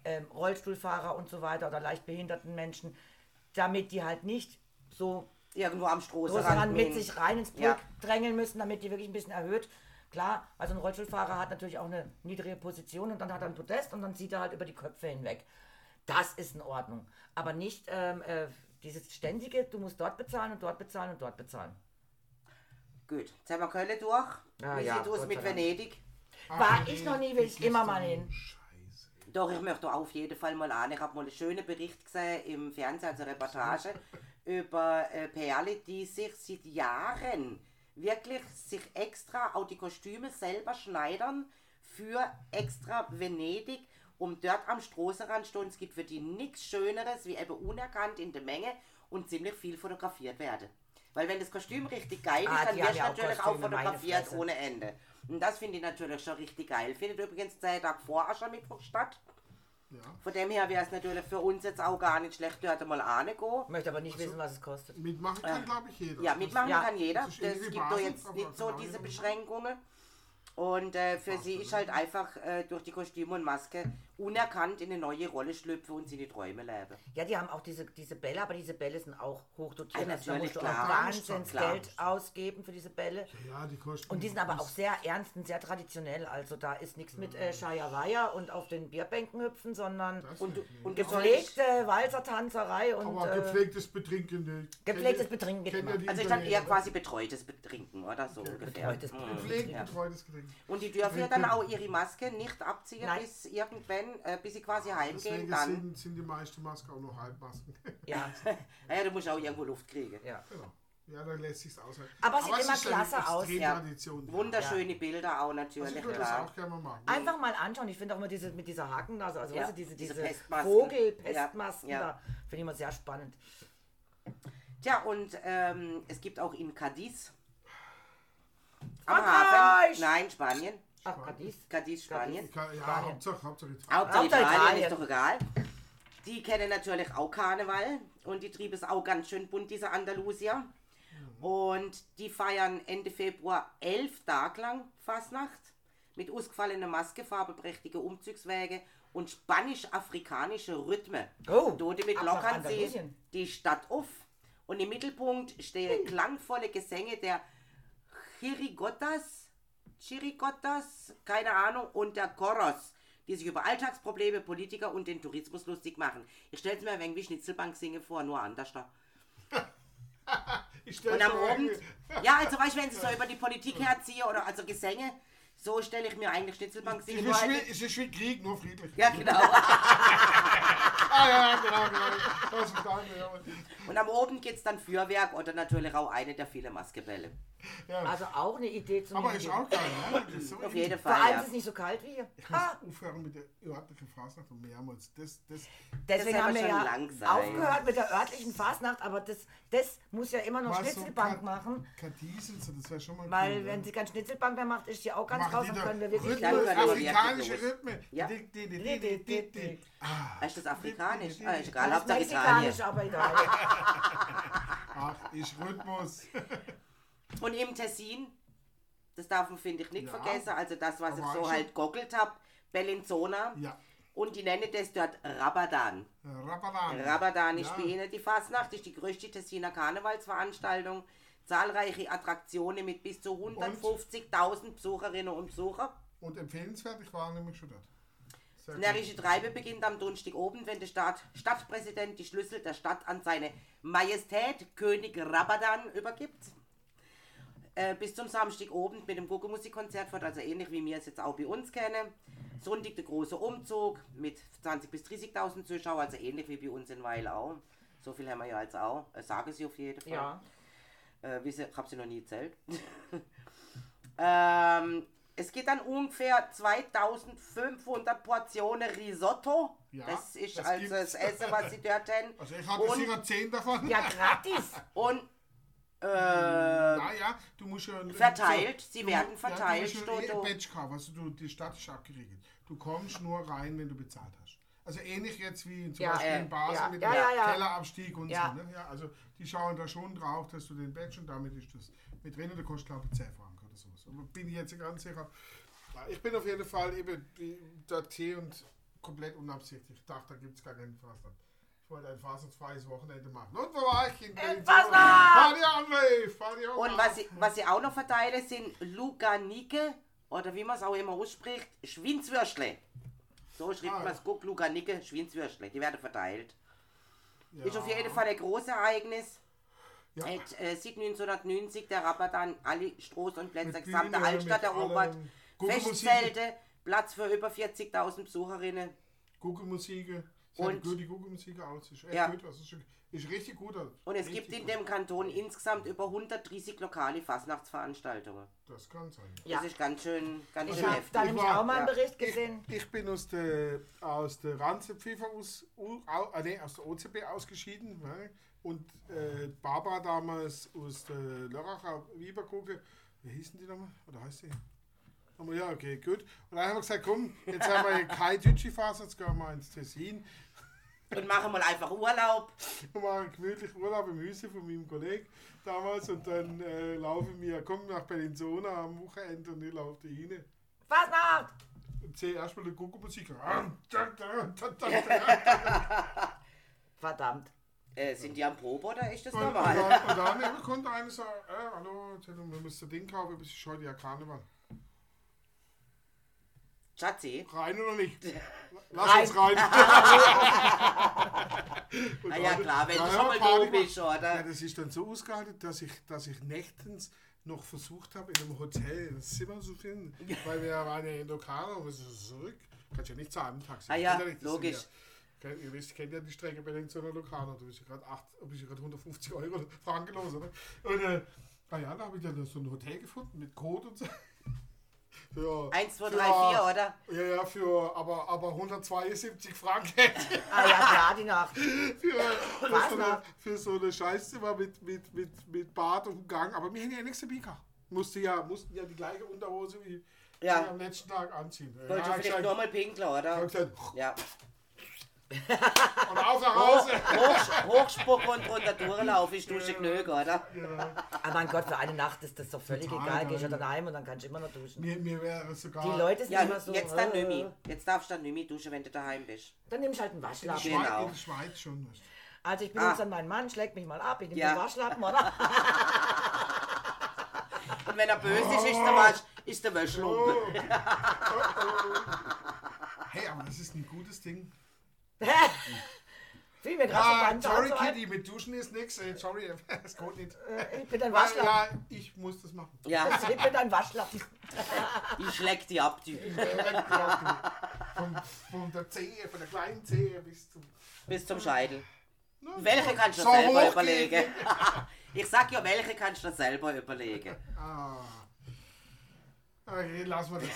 ähm, Rollstuhlfahrer und so weiter oder leicht behinderten Menschen, damit die halt nicht so Irgendwo am Straßenrand. mit sich rein ins Pulk Ja. drängeln müssen, damit die wirklich ein bisschen erhöht. Klar, also ein Rollstuhlfahrer hat natürlich auch eine niedrige Position und dann hat er ein Podest und dann sieht er halt über die Köpfe hinweg. Das ist in Ordnung. Aber nicht ähm, äh, dieses ständige, du musst dort bezahlen und dort bezahlen und dort bezahlen. Gut, jetzt haben wir Köln durch. Ah, Wie ja, sieht es mit. Venedig? War ich noch nie, will ich immer mal hin. Scheiße. Doch, ich möchte auf jeden Fall mal an. Ich habe mal einen schönen Bericht gesehen im Fernsehen, also Reportage, über äh, Perle, die sich seit Jahren wirklich sich extra auch die Kostüme selber schneidern für extra Venedig, um dort am Straßenrand stehen. Es gibt für die nichts Schöneres, wie eben unerkannt in der Menge und ziemlich viel fotografiert werden. Weil wenn das Kostüm richtig geil ist, Ah, dann wirst du auch natürlich auch Kostüme, meine fotografiert ohne Ende. Und das finde ich natürlich schon richtig geil. Findet übrigens zwei Tage vor Aschermittwoch statt. Ja. Von dem her wäre es natürlich für uns jetzt auch gar nicht schlecht, dort mal angehen. Ich möchte aber nicht wissen, was es kostet. Mitmachen kann, glaube ich, jeder. Ja, mitmachen Ja. kann jeder. Das Es gibt da Basis, jetzt aber nicht so genau diese. Beschränkungen. Und äh, für sie ist halt einfach äh, durch die Kostüme und Maske unerkannt in eine neue Rolle schlüpfen und sie die Träume leben. Ja, die haben auch diese, diese Bälle, aber diese Bälle sind auch hochdotiert. Ah, also da natürlich, musst du klar. auch wahnsinns Klar. Geld ausgeben für diese Bälle. Ja, die kosten. Und die sind aber auch sehr ernst und sehr traditionell. Also da ist nichts mit äh, Scheier und auf den Bierbänken hüpfen, sondern Und, nicht, und gepflegte Walzertanzerei und aber äh, gepflegtes Betrinken. ne? gepflegtes Betrinken geht immer. Also ist dann eher quasi betreutes Betrinken oder so ungefähr. betreutes. Betrinken. Ja. betreutes Getränk. Und die dürfen ja dann auch ihre Maske nicht abziehen, Nein. bis irgendwann, äh, bis sie quasi heimgehen. Deswegen Dann, sind, sind die meisten Masken auch noch Halbmasken. ja, ja, du musst auch irgendwo Luft kriegen. ja. genau. Ja, dann lässt sich's aushalten. Aber sieht es immer ist eine klasse aus. Ja. Tradition. Wunderschöne Bilder auch Also natürlich, ich würde das auch gerne mal machen. Einfach mal anschauen. Ich finde auch immer diese mit dieser Hakennase, also Ja, weißt du, diese, diese diese, Pestmasken. Vogel-Pestmasken Ja, ja. da, finde ich immer sehr spannend. Tja, und ähm, es gibt auch in Cadiz. Am! Hafen. Nein, Spanien. Ach, Cadiz. Cadiz, Spanien. Ja, ja Spanien. Hauptsache, Hauptsache jetzt. Hauptsache Hauptsache Italien, Italien. ist doch egal. Die kennen natürlich auch Karneval und die trieben es auch ganz schön bunt, diese Andalusier. Und die feiern Ende Februar elf Tage lang Fastnacht mit ausgefallener Maske, farbeprächtige Umzugswege und spanisch-afrikanische Rhythmen. Oh, Dort mit lockern sie die Stadt auf und im Mittelpunkt stehen klangvolle Gesänge der Chirigotas, Chirigotas, keine Ahnung, und der Koros, die sich über Alltagsprobleme, Politiker und den Tourismus lustig machen. Ich stelle es mir ein wenig wie Schnitzelbank singe vor, nur anders da. Ich Und am mir Abend, irgendwie- ja, also weißt du, wenn sie so über die Politik herziehe oder also Gesänge, so stelle ich mir eigentlich Schnitzelbank singen vor. es ist wie Krieg, nur friedlich. Ja, genau. Ah, ja, genau, genau. Das ist. Und am Abend gibt es dann Feuerwerk oder natürlich auch eine der vielen Maskebälle. Ja. Also auch eine Idee zum Aber ist auch geil, ne? So Auf jeden Vor Fall, allem ja. ist es nicht so kalt wie hier. Ich muss Ah, aufhören mit der örtlichen Fasnacht und mehrmals. Das, das, deswegen Das haben wir ja lang sein. aufgehört mit der örtlichen Fastnacht, aber das, das muss ja immer noch so Schnitzelbank Ka- machen. Kadiesen, so, das wäre schon mal Weil cool, wenn ne? sie kein Schnitzelbank mehr macht, ist sie auch ganz raus und können wir wirklich Dann Rhythmen, können wir afrikanische. Rhythmen. Ja. Di- di- di- di- di- di- di. Ah, Ist das afrikanisch? Ah, ist Das egal, Hauptsache Italien. mexikanisch, aber egal. Ach, ist Rhythmus. Und im Tessin, das darf man, finde ich, nicht Ja. vergessen, also das, was Da ich so ich halt googelt habe, Bellinzona. Ja. Und die nennen das dort Rabadan. Rabadan. Rabadan ist Ja. bei ihnen die Fasnacht, ist die größte Tessiner Karnevalsveranstaltung. Zahlreiche Attraktionen mit bis zu 150.000 Besucherinnen und Besuchern. Und empfehlenswert, ich war nämlich schon dort. Das närrische Treibe beginnt am Donnerstag oben, wenn der Stadt, Stadtpräsident die Schlüssel der Stadt an seine Majestät König Rabadan übergibt. Äh, bis zum Samstag oben mit dem Gucke-Musikkonzert wird also ähnlich wie wir es jetzt auch bei uns kennen. Sonntag der große Umzug mit 20.000 bis 30.000 Zuschauern, also ähnlich wie bei uns in Weil auch. So viel haben wir ja jetzt auch, äh, sagen sie auf jeden Fall. Ja. Äh, ich habe sie noch nie erzählt. ähm, Es gibt dann ungefähr 2500 Portionen Risotto. Ja, das ist das also gibt's. das Essen, was sie dort haben. Also ich Und- sicher 10 davon. Ja, gratis. Und äh, Naja, du musst ja... Verteilt, sie du- werden Ja, verteilt, du musst ja eh Badge kaufen, also du, die Stadt ist abgeriegelt. Du kommst nur rein, wenn du bezahlt hast. Also ähnlich jetzt wie zum Ja, Beispiel äh, in Basel ja, mit ja, dem ja, ja. Kellerabstieg und Ja. so. Ne? Ja, also die schauen da schon drauf, dass du den Badge und damit ist das mit drin. Der kostet glaube ich 10 Franken oder sowas. Aber bin ich jetzt ganz sicher. Ja, Ich bin auf jeden Fall eben der Tee und komplett unabsichtlich. Ich dachte, da gibt es gar keinen Fastnacht. Wollte ein fasnachtsfreies Wochenende machen. Und wo war ich? In Wave! Party on Und was ich, was ich auch noch verteile, sind Luganike oder wie man es auch immer ausspricht, Schwinzwürstle. So schreibt Ah, man es, guck, Luganike, Schwinzwürstle. Die werden verteilt. Ja. Ist auf jeden Fall ein großes Ereignis. Ja. Hat, äh, seit 1990 der Rabadan alle Straßen und Plätze gesamte Altstadt erobert. Festzelte, Platz für über 40.000 Besucherinnen. Guckelmusik. Und- Und gut die Guckelmusik aus. Ist echt Ja. gut. Also ist, ist richtig gut. Und es gibt in dem Kanton insgesamt über 130 lokale Fastnachtsveranstaltungen. Das kann sein. Ja. Das ist ganz schön, ganz Ich schön habe heftig. da nämlich war- auch mal einen ja. Bericht gesehen. Ich bin aus der, aus der Ranzepfefer aus, au, au, äh, nee, aus der OCB ausgeschieden. Ne? Und äh, Barbara damals aus der Lörracher Wiebergucke. Wie hießen die nochmal? Oder heißt die? Aber ja, okay, gut. Und dann haben wir gesagt, komm, jetzt haben wir kein Dütschi-Phase, jetzt gehen wir ins Tessin. Und machen mal einfach Urlaub. Wir machen gemütlich Urlaub im Hüse von meinem Kollegen damals und dann äh, laufen wir, kommen nach Bellinzona am Wochenende und ich laufe da rein. Fastnacht! Und sehe erstmal die Guckelmusik. Verdammt. Äh, sind die am Probe oder ist das Und, und, normal? dann, und dann eben konnte einer sagen, äh, hallo, wir müssen Ding kaufen, bis ich heute ja Karneval. Schatzi? Rein oder nicht? Lass Rein. uns rein. Und Ah ja klar, wenn du Ja, schon mal du bist, Ja, oder? das ist dann so ausgehalten, dass ich, dass ich nächtens noch versucht habe, in einem Hotel ein Zimmer zu finden, weil wir waren ja in Lokale und wir sind zurück. Kannst ja nicht zahlen im Taxi. Ah ja, logisch. Ja, kennt- ihr wisst, kennt ja die Strecke bei den so einer Lokale, da bist du gerade bist du gerade 150 Euro Franken los, oder? Und äh, ah ja, da habe ich dann so ein Hotel gefunden mit Code und so. Für, 1, 2, für- 3, 4, oder? Ja, ja, für aber, aber 172 Franken. Ah ja, klar, die Nacht. für, für, so eine, für so eine Scheißzimmer mit, mit, mit, mit Bad und Gang. Aber wir haben ja nichts dabei gehabt. Musste ja, mussten ja die gleiche Unterhose wie Ja. am letzten Tag anziehen. Ja, Wollte ich vielleicht gesagt- nur mal pinkeln, ich hab oder? gesagt, Ja. und auf nach Hoch, Hause. hoch, hochspucken und runter durchlaufen, ich dusche genug, oder? Aber mein Gott, für eine Nacht ist das doch völlig Total egal. Geh ich ja geil. dann heim und dann kann ich immer noch duschen. Mir, mir wäre sogar. Die Leute sind Ja, immer so. jetzt dann äh, Nümi. Jetzt darfst du dann Nümi duschen, wenn du daheim bist. Dann nehme ich halt einen in der, Waschlappen. Schweiz, Genau. in der Schweiz schon. du. Also ich bin Ah. jetzt dann mein Mann, schlägt mich mal ab, ich nehme Ja. den Waschlappen, oder? Und wenn er böse ist, ist der, Wasch, ist der Wäschlumpen. Hey, aber das ist ein gutes Ding. Fiel mir gerade Ah, so beim sorry, ein. Kitty, mit Duschen ist. Ey, sorry, es geht nicht. Äh, Ich bin dein Ja, Waschlappen. ja, ich muss das machen. Ja, Ich bin dein Waschlappen. ich schläg die ab, du. Von, von der Zehe, von der kleinen Zehe bis zum. Bis zum Scheitel. Na, Welche kannst du so dir selber überlegen? Ich sag ja, welche kannst du dir selber überlegen. Ah. Okay, lassen wir das.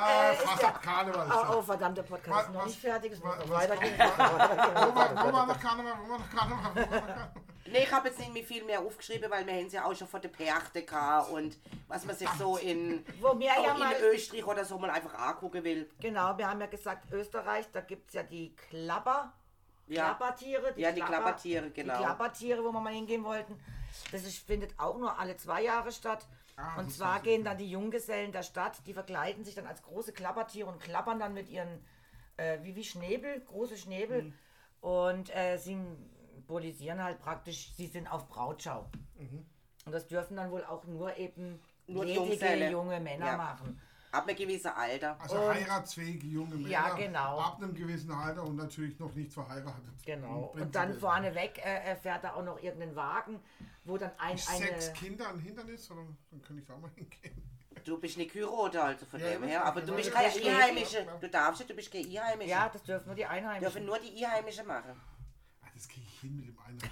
Ah, fast ab Karneval. Oh, oh verdammt, der Podcast Was- ist noch was- nicht fertig. Es muss noch weitergehen. Wo war, noch Karneval? Wo war noch Karneval? Nee, ich habe jetzt nicht mehr viel mehr aufgeschrieben, weil wir haben ja auch schon von der Perchte gehabt und was man sich so in, Wo wir ja mal- in Österreich oder so mal einfach angucken will. Genau, wir haben ja gesagt, Österreich, da gibt es ja die Klapper. Ja. Klappertiere. Ja, die Klappertiere, genau. Die Klappertiere, wo wir mal hingehen wollten. Das ist, findet auch nur alle zwei Jahre statt. Ah, und zwar gehen dann die Junggesellen der Stadt, die verkleiden sich dann als große Klappertiere und klappern dann mit ihren, äh, wie, wie Schnäbel, große Schnäbel. Mhm. Und äh, symbolisieren halt praktisch, sie sind auf Brautschau. Mhm. Und das dürfen dann wohl auch nur eben Nur ledige Junggeselle. junge Männer Ja. machen. Ab einem gewissen Alter. Also heiratsfähige junge Männer. Ja, genau. Ab einem gewissen Alter und natürlich noch nicht verheiratet. Genau. Und dann vorneweg äh, äh, fährt da auch noch irgendein Wagen, wo dann ein, Ist eine. Sechs Kinder ein Hindernis? Oder? Dann kann ich da mal hingehen. Du bist nicht Kyrote, also von Ja, dem her. Aber du bist keine Einheimische. Du darfst nicht, du bist keine Einheimische. Ja, das dürfen nur die Einheimischen. Dürfen nur die Einheimischen machen. Ah, das kriege ich hin mit dem einen.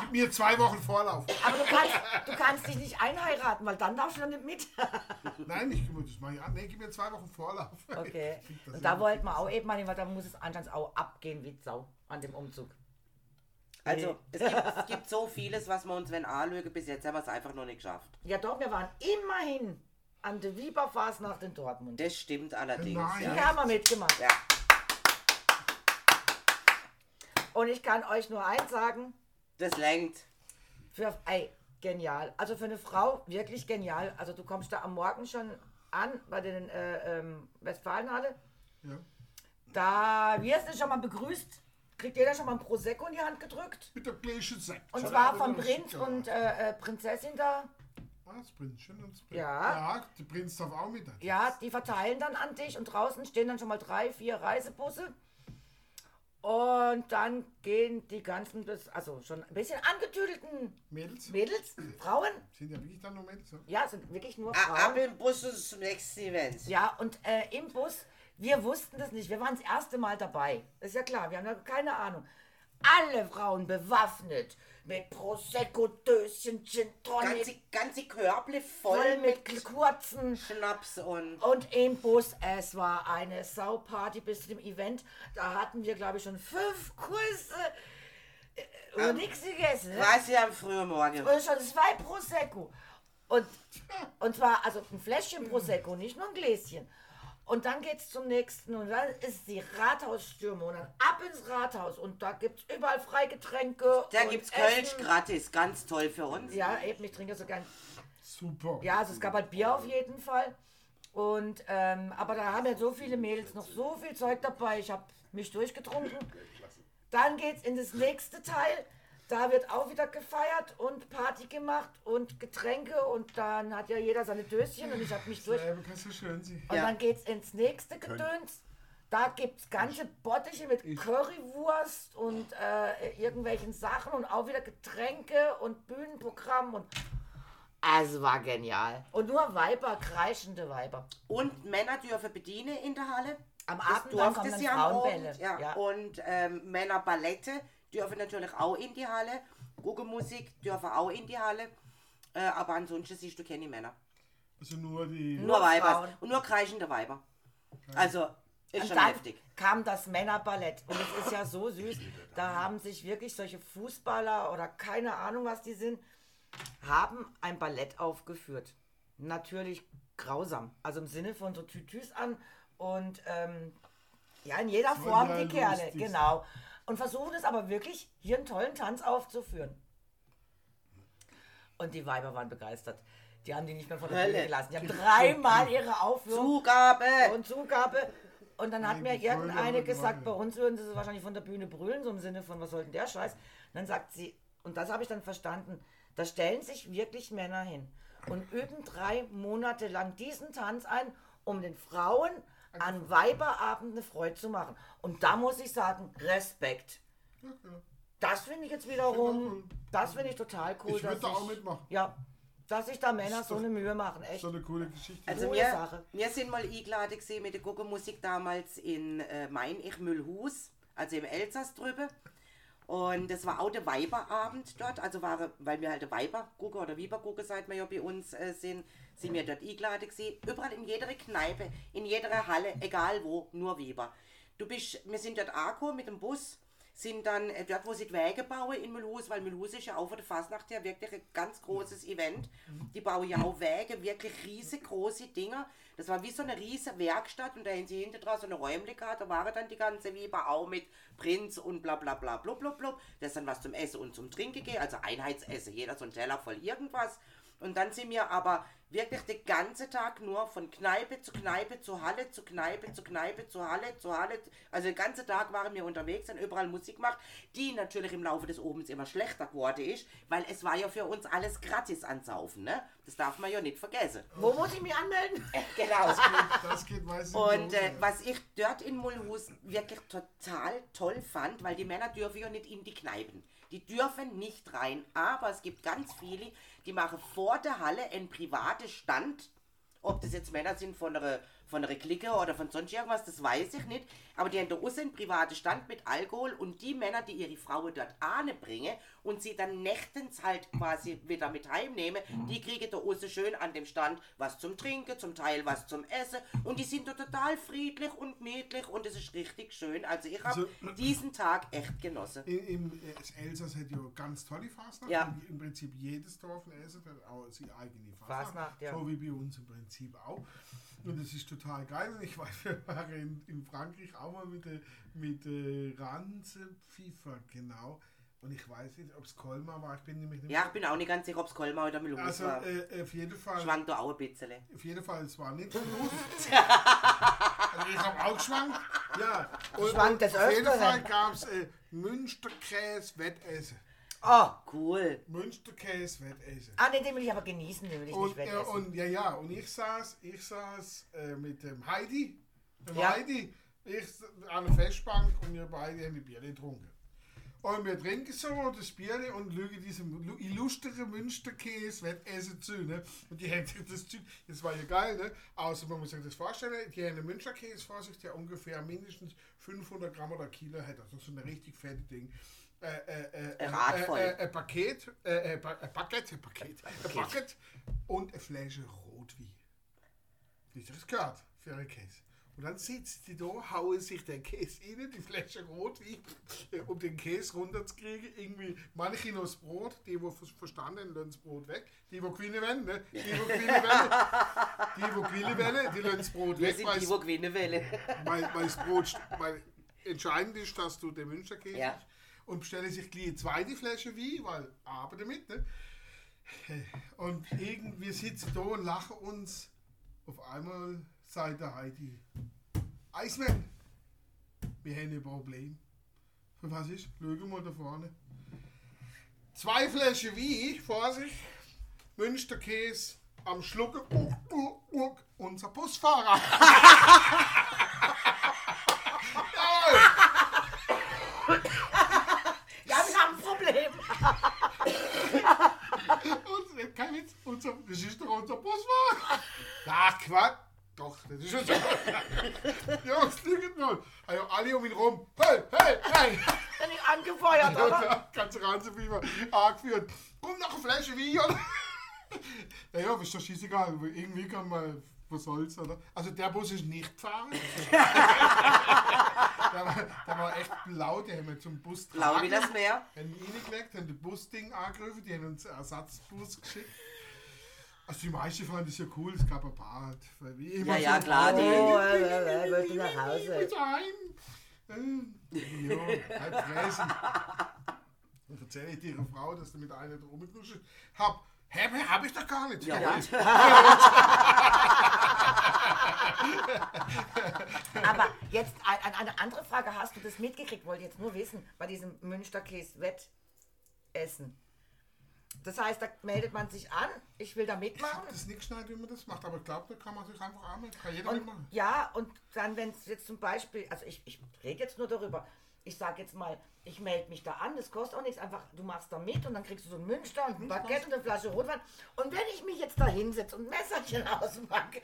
Gib mir zwei Wochen Vorlauf. Aber du kannst, du kannst dich nicht einheiraten, weil dann darfst du dann nicht mit. Nein, ich das mache ich an. Nee, gib mir zwei Wochen Vorlauf. Okay. Und da wollten wir auch eben mal hin, weil da muss es anscheinend auch abgehen wie Sau an dem Umzug. Also, es gibt, es gibt so vieles, was wir uns wenn anlügen. Bis jetzt haben wir es einfach noch nicht geschafft. Ja doch, wir waren immerhin an der Wieberfasnacht in Dortmund. Das stimmt allerdings. Nein. Die Ja. haben wir mitgemacht. ja. Und ich kann euch nur eins sagen, Das lenkt. für, ey, genial. Also für eine Frau wirklich genial. Also du kommst da am Morgen schon an bei den äh, ähm, Westfalenhalle. Ja. Da wirst du schon mal begrüßt. Kriegt jeder schon mal ein Prosecco in die Hand gedrückt. Mit der gleichen Sekt. Und zwar das- Prinz und äh, äh, Prinzessin da. Ah, das Prinzchen und das Prinz. Ja. Ja, der Prinz darf auch mit. Ja, die verteilen dann an dich und draußen stehen dann schon mal drei, vier Reisebusse. Und dann gehen die ganzen, bis- also schon ein bisschen angetüdelten Mädels? Mädels, Frauen, Sind ja wirklich dann nur Mädels? Ja? ja, sind wirklich nur Ah, Ab Frauen. im Bus und zum nächsten Event. Ja, und äh, im Bus, wir wussten das nicht, wir waren das erste Mal dabei. Ist ja klar, wir haben ja keine Ahnung. Alle Frauen bewaffnet mit Prosecco, Döschen, Gin Tonic, Ganze, ganze Körble voll, voll mit mit kurzen Schnaps und. Und im Bus, es war eine Sauparty bis zu dem Event. Da hatten wir, glaube ich, schon fünf Kurse äh, und nichts gegessen. Ne? Was ja am frühen Morgen. Und schon zwei Prosecco. Und, und zwar, also ein Fläschchen Prosecco, nicht nur ein Gläschen. Und dann geht's zum nächsten und dann ist die Rathausstürme und dann ab ins Rathaus und da gibt's überall Freigetränke. Da und gibt's Kölsch gratis, ganz toll für uns. Ja, eben, ich trinke so gern Super. ja, also es gab halt Bier auf jeden Fall. Und, ähm, aber da haben ja so viele Mädels noch so viel Zeug dabei. Ich habe mich durchgetrunken. Dann geht's in das nächste Teil. Da wird auch wieder gefeiert und Party gemacht und Getränke und dann hat ja jeder seine Döschen und ich habe mich durch. Und Ja. dann geht's ins nächste Gedöns. Da gibt's ganze Bottiche mit Currywurst und äh, irgendwelchen Sachen und auch wieder Getränke und Bühnenprogramm und also war genial. Und nur Weiber, kreischende Weiber. Und Männer dürfen bedienen in der Halle. Am Das Abend dann durfte sie am Frauenbälle. Abend. Ja. Ja. Und ähm, Männer Ballette dürfen natürlich auch in die Halle. Guckemusik dürfen auch in die Halle. Äh, aber ansonsten siehst du keine Männer. Also nur die. Nur, Nur Weiber. Frauen. Und nur kreischende Weiber. Also, ist Und schon dann heftig. kam das Männerballett. Und es ist ja so süß. Da haben sich wirklich solche Fußballer oder keine Ahnung, was die sind, haben ein Ballett aufgeführt. Natürlich grausam. Also im Sinne von so Tütüs an und ähm, ja, in jeder Voll Form die Kerle. lustig. Genau. Und versuchen es aber wirklich, hier einen tollen Tanz aufzuführen. Und die Weiber waren begeistert. Die haben die nicht mehr von der Hölle. Bühne gelassen. Die haben dreimal ihre Aufführung Zugabe! und Zugabe. Und dann hat Nein, mir irgendeine gesagt, bei uns würden sie wahrscheinlich von der Bühne brüllen, so im Sinne von, was soll denn der Scheiß? Und dann sagt sie, und das habe ich dann verstanden, da stellen sich wirklich Männer hin und üben drei Monate lang diesen Tanz ein, um den Frauen an Weiberabend eine Freude zu machen. Und da muss ich sagen, Respekt. Das finde ich jetzt ich wiederum, das finde ich total cool. Ich würd dass da auch mitmachen. Ja, dass sich da Männer so eine Mühe machen, echt. So eine coole Geschichte. Also Coole wir, Sache. wir sind mal eingeladen gesehen mit der Guckermusik damals in äh, Main-Ich-Mühlhus, also im Elsass drüber. Und das war auch der Weiberabend dort, also war, weil wir halt der Weibergucker oder Weibergucker, seit wir ja bei uns äh, sind, sind wir dort eingeladen gesehen. Überall in jeder Kneipe, in jeder Halle, egal wo, nur Weiber. Du bist, wir sind dort angekommen mit dem Bus, sind dann äh, dort, wo sie die Wege bauen in Mühlhus, weil Mühlhus ist ja auch von der Fasnacht her wirklich ein ganz großes Event. Die bauen ja auch Wege, wirklich riesengroße Dinger. Das war wie so eine riesige Werkstatt und da haben sie hinter so eine Räumlichkeit, da waren dann die ganze Weber auch mit Prinz und bla bla bla blub blub blub. Das ist dann was zum Essen und zum Trinken geht, also Einheitsessen, jeder so ein Teller voll irgendwas. Und dann sind wir aber wirklich den ganzen Tag nur von Kneipe zu Kneipe zu Halle zu Kneipe zu Kneipe zu Halle zu Halle. Also den ganzen Tag waren wir unterwegs und überall Musik gemacht, die natürlich im Laufe des Obens immer schlechter geworden ist, weil es war ja für uns alles gratis ansaufen, ne? Das darf man ja nicht vergessen. Wo muss ich mich anmelden? Genau. Das geht meistens. Und los, äh, ja. was ich dort in Mulhus wirklich total toll fand, weil die Männer dürfen ja nicht in die Kneipen. Die dürfen nicht rein, aber es gibt ganz viele, die machen vor der Halle einen privaten Stand. Ob das jetzt Männer sind von einer von einer Clique oder von sonst irgendwas, das weiß ich nicht. Aber die haben da außen einen privaten Stand mit Alkohol und die Männer, die ihre Frauen dort bringen und sie dann nächtens halt quasi wieder mit heimnehmen, die kriegen da außen schön an dem Stand was zum Trinken, zum Teil was zum Essen und die sind da total friedlich und niedlich und es ist richtig schön. Also ich habe Also- diesen Tag echt genossen. In, im Elsass hat ja ganz tolle Fasnacht. Ja. Im Prinzip jedes Dorf in Elsass hat auch seine eigene Fasnacht. Fasnacht, ja. So wie bei uns im Prinzip auch. Und das ist total geil. Und ich weiß, wir waren in, in Frankreich auch mal mit der mit der Ranzenpfiffer, genau. Und ich weiß nicht, ob es Kolmar war. Ich bin nämlich nicht Ja, ich bin auch nicht ganz sicher, ob es Kolmar oder Melus Also war. äh, auf jeden Fall. Schwankt da auch ein bisschen. Auf jeden Fall, es war nicht groß. also ich habe auch geschwankt. Ja. Und, Schwankt des auf jeden. Fall gab es äh, Münsterkäse-Wettessen. Oh, Cool. Münsterkäse-Wettessen. ah, nee, den will ich aber genießen, den will ich Und, nicht äh, wegessen. und ja, ja, und ich saß, ich saß äh, mit dem Heidi, dem Ja. Heidi, ich an der Festbank und wir beide haben ein Bier getrunken. Und wir trinken so das Bier und schauen diesem lu- illustren Münsterkäse Wettessen zu. Ne? Und die haben das Zeug, das war ja geil, ne? Außer man muss sich das vorstellen, die haben einen Münsterkäse vor sich, der ungefähr mindestens 500 Gramm oder Kilo hat. Also so ein richtig fettes Ding. Äh, äh, äh. Äh, äh, ein Paket, äh, Paket, ein Paket, ein Paket und eine Flasche Rotwein. Wie ich das gehört, für einen Käse. Und dann sitzen die da, hauen sich den Käse rein, die Flasche Rotwein, äh, um den Käse runterzukriegen. Irgendwie, manche noch das Brot, die, die ver- verstanden lassen das Brot weg. Die, die gewinnen wollen, ne? Die, die gewinnen wollen, die, die gewinnen wollen, die lassen das Brot weg, sind weil die, die gewinnen wollen. weil, weil das Brot, weil entscheidend ist, dass du den Münsterkäse Ja. hast. und bestelle sich gleich eine zweite Flasche Wein, weil aber damit, ne? Und irgendwie sitzen da und lachen uns. Auf einmal der Heidi, Eismann, wir haben ein Problem. Für was ist? Schau mal da vorne. Zwei Flaschen Wein vor sich, Münsterkäse am Schlucken, uck, uck, uck, unser Busfahrer. Ja, wir haben ein Problem. Kein Witz, unser, das ist doch unser Busfahrer. Ach, Quatsch. Doch, das ist unser Jungs, lügt mal. Also alle um ihn rum. Hey, hey, hey. Bin ich angefeuert, oder? Ja, ganze Ranzenfieber angeführt. Komm noch eine Flasche Wein, oder? Naja, ist doch scheißegal. Irgendwie kann man, was soll's, oder? Also der Bus ist nicht gefahren. der, war, der war echt blau, die haben wir zum Bus Blau wie das Meer. haben ihn reingelegt, haben das Busding angegriffen, die haben uns einen Ersatzbus geschickt. Also die meisten fanden das ja cool, es gab ein paar Ja, ja, so, klar, die- Oh, äh, äh, willst du nach Hause? Mit. Äh, Ja, halb Fräsen. Dann erzähle ich dir Frau, dass du mit einer da rumgeknuschelt hab. Hä, hab ich doch gar nicht. Ja, Ja? Aber jetzt ein, ein, eine andere Frage. Hast du das mitgekriegt? Wollte jetzt nur wissen, bei diesem Münsterkäse-Wettessen. Das heißt, da meldet man sich an, ich will da Ich mitmachen. hab das nicht geschneit, wie man das macht, aber ich glaube, da kann man sich einfach anmelden. Kann jeder Und, mitmachen. ja, und dann, wenn es jetzt zum Beispiel, also ich, ich rede jetzt nur darüber, ich sage jetzt mal, ich melde mich da an, das kostet auch nichts, einfach du machst da mit und dann kriegst du so ein Münster und ein Baguette und eine Flasche Rotwein. Und wenn ich mich jetzt da hinsetze und ein Messerchen auspacke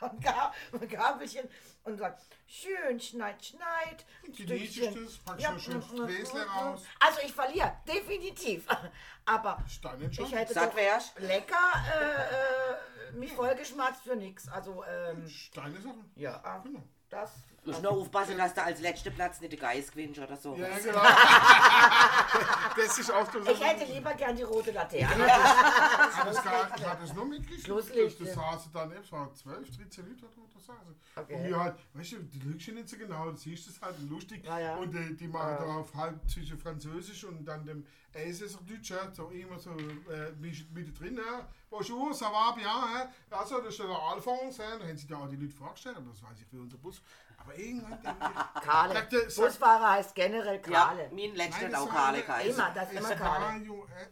und und Gabelchen und sage, schön, schneid, schneid, ein Genießt es, packst du ein schönes Gläsle raus. Also ich verliere, definitiv. Aber ich hätte Satt doch wärst. lecker äh, äh, mich vollgeschmatzt für nichts. Also, ähm, Ist Deine Sache. ja, Genau. das. Du musst nur aufpassen, dass du als letzter Platz nicht den Geist gewinnst oder so. Ja, genau. das ist auch so. Ich hätte lieber gern die rote Laterne. Aber das gar, ich hatte es nur mitgekriegt. Schlusslicht, Das, das ja. saßen dann, es waren 12, 13 Liter oder das saßen. Okay. Und wir halt, weißt du, du lügst ja nicht so genau, du siehst es halt lustig. Ja, ja. Und äh, die machen da auf halb zwischen Französisch und dann dem Elsässerdeutsch, ja, so immer so äh, mit, drin. Ja. Bonjour, ça va bien, hein? Also, das ist der Alphonse, ja. da haben sie da auch die Leute vorgestellt, aber das weiß ich wie unser Bus. Aber irgendwann denke ich, Kahle. Sagt der- sagt- Busfahrer heißt generell Ja, Kahle. mein letzter Nein, hat auch das Karle geheißen. Immer, das ist immer ja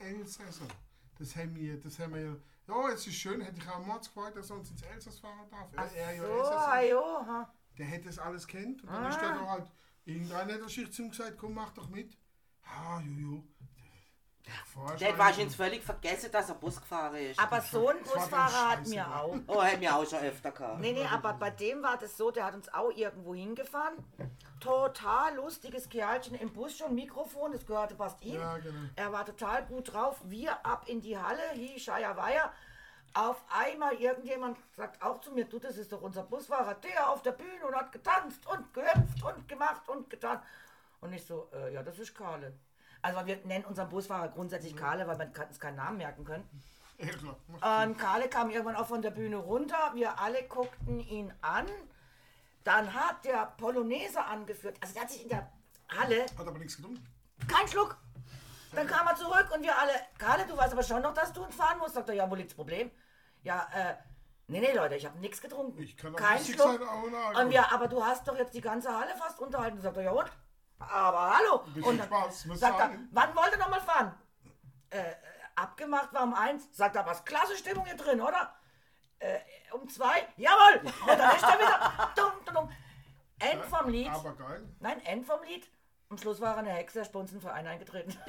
äh, Elsässer. Das haben wir, das haben wir, ja, es ist schön, hätte ich auch Mords gefreut, dass er uns ins Elsass fahren darf. Ach er, er ja so, Elsässer. ah, jo, ha. Der hätte das alles kennt und dann ist der da halt, irgendeiner hat der Schicht zu ihm gesagt, komm, mach doch mit. Ah, jojo. Der hat wahrscheinlich völlig vergessen, dass er Bus gefahren ist. Aber so ein Das war Busfahrer hat mir auch. Oh, hätten wir auch schon öfter gehabt. Nee, nee, aber bei dem war das so, der hat uns auch irgendwo hingefahren. Total lustiges Kerlchen im Bus, schon Mikrofon, das gehörte fast ihm. Ja, genau. Er war total gut drauf. Wir ab in die Halle, hi, Scheier, Weier. Auf einmal irgendjemand sagt auch zu mir, du, das ist doch unser Busfahrer, der auf der Bühne und hat getanzt und gehüpft und gemacht und getan. Und ich so, äh, ja, das ist Karle. Also wir nennen unseren Busfahrer grundsätzlich Karle, weil wir uns keinen Namen merken können. Ja, klar. Und Karle kam irgendwann auch von der Bühne runter. Wir alle guckten ihn an. Dann hat der Polonaise angeführt. Also der hat sich in der Halle Hat aber nichts getrunken. kein Schluck. Dann kam er zurück und wir alle, Karle, du weißt aber schon noch, dass du uns fahren musst. Sagt er, ja, wo liegt's Problem? Ja, äh, nee, nee, Leute, ich habe nichts getrunken. Ich kann auch Kein Schluck. sein, ohne Und wir, aber du hast doch jetzt die ganze Halle fast unterhalten. Sagt er, ja und? Aber hallo. und dann Spaß, sagt er, sein. wann wollt ihr noch mal fahren? Äh, äh, abgemacht war um eins. Sagt er, was klasse Stimmung hier drin, oder? Äh, um zwei, jawohl. Und dann ist er wieder. Dumm, dumm, dumm. End vom Lied. Aber geil. Nein, End vom Lied. Am Schluss war er eine Hexe, er ist bei uns in den Verein eingetreten.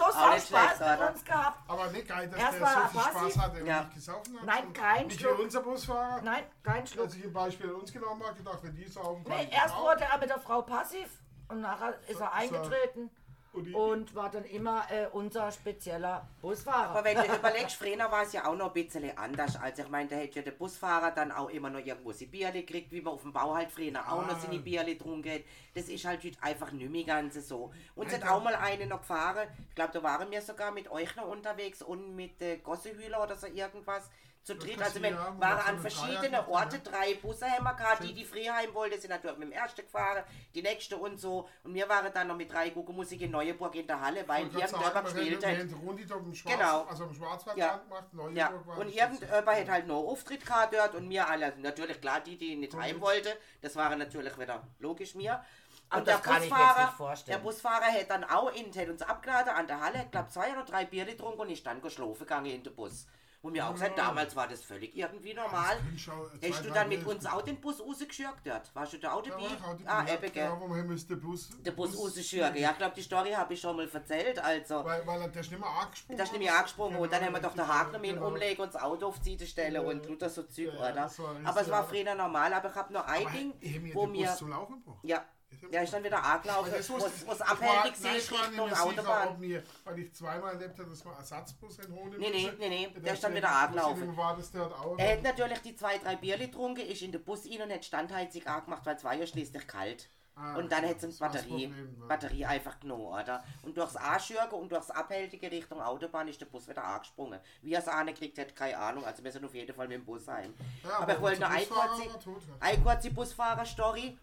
Hat so nicht Spaß schlecht, mit oder? uns gehabt. Aber nicht geil, dass Erst der so viel. Spaß hatte und Ja. nicht gesaufen hat. Nein, kein Nicht Schluck. wie unser Busfahrer. Nein, kein Schluck. Der sich ein Beispiel an uns genommen hat, gedacht, wenn die saufen, kann Nee, ich erst auch. wurde er mit der Frau passiv und nachher ist er eingetreten die- und war dann immer äh, unser spezieller Busfahrer. Aber wenn du überlegst, früher war es ja auch noch ein bisschen anders. Also ich meine, da hätte ja der Busfahrer dann auch immer noch irgendwo sein Bierle gekriegt, wie man auf dem Bau halt früher auch noch Ah. seine Bierle getrunken hat. Das ist halt heute einfach nicht mehr ganz so. Uns hat Alter. auch mal eine noch gefahren, ich glaube, da waren wir sogar mit euch noch unterwegs und mit äh, Gossehühler oder so irgendwas zu dritt. Also wir waren an verschiedenen Dreier- Orten, drei Busse haben wir gehabt, die die früher heim wollten, sind natürlich mit dem ersten gefahren, die nächste und so. Und wir waren dann noch mit drei Guckemusik in Neuenburg in der Halle, weil wollte irgendjemand gespielt haben- hat. wir haben Rundi dort im Schwarz, Genau. also im Schwarzwald Ja. gemacht, Neuenburg Ja, war und irgendjemand hat halt noch einen Auftritt gehabt dort und mir alle, also natürlich klar, die, die nicht heim wollten, das waren natürlich wieder logisch mir. Und das der kann ich mir jetzt Busfahrer, nicht vorstellen. der Busfahrer hat dann auch in, hat uns abgeladen an der Halle, ich glaube zwei oder drei Bier getrunken und ist dann geschlafen gegangen in den Bus. Und mir auch gesagt, damals war das völlig irgendwie normal. Hast du drei dann mit uns auch den Bus rausgeschürgt dort? Warst du da auch Da dabei? war ich ah, eben, Ja, wo wir müssen den Bus... Der Bus rausschürgen. Ja, ich glaube, die Story habe ich schon mal erzählt, also... Weil, weil er- der ist nicht mehr angesprungen. Da ist nämlich angesprungen und dann haben wir doch den Haken mit genau. umlegen und das Auto auf die Seite stellen und Luther so Zeug, Ja, oder? das aber es war ja. früher normal, aber ich habe noch ein Ding, wo mir... Bus gebracht. Ja, der ist dann wieder angelaufen, ich. wo es Ich abhältig nicht Richtung sicher, Autobahn. ob mir, weil ich zweimal erlebt habe, dass wir Ersatzbus holen Nee, nee, nee, nee, Der ist dann wieder hat auch Er hat natürlich die zwei, drei Bierli getrunken, ist in den Bus rein und hat Standheizung angemacht, weil es war ja schließlich kalt. Ah, und dann okay, hat es Batterie, Problem? Batterie einfach genommen, oder? Und durchs Anschürgen und durchs Abhältige Richtung Autobahn ist der Bus wieder angesprungen. Wie er es angekriegt hat, keine Ahnung. Also wir sind auf jeden Fall mit dem Bus heim. Ja, aber, aber ich wollte noch eine Busfahrer kurze, eine kurze Busfahrer-Story.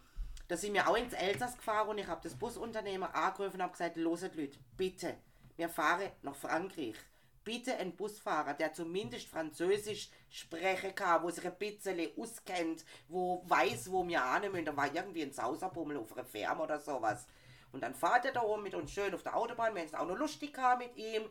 Da sind wir auch ins Elsass gefahren und ich habe das Busunternehmer angerufen und habe gesagt, loset Leute, bitte, wir fahren nach Frankreich. Bitte ein Busfahrer, der zumindest Französisch sprechen kann, wo sich ein bisschen auskennt, wo weiß, wo wir hin müssen. Da war irgendwie ein Sauserbummel auf einer Firma oder sowas. Und dann fahrt er da oben mit uns schön auf der Autobahn, wir haben es auch noch lustig gehabt mit ihm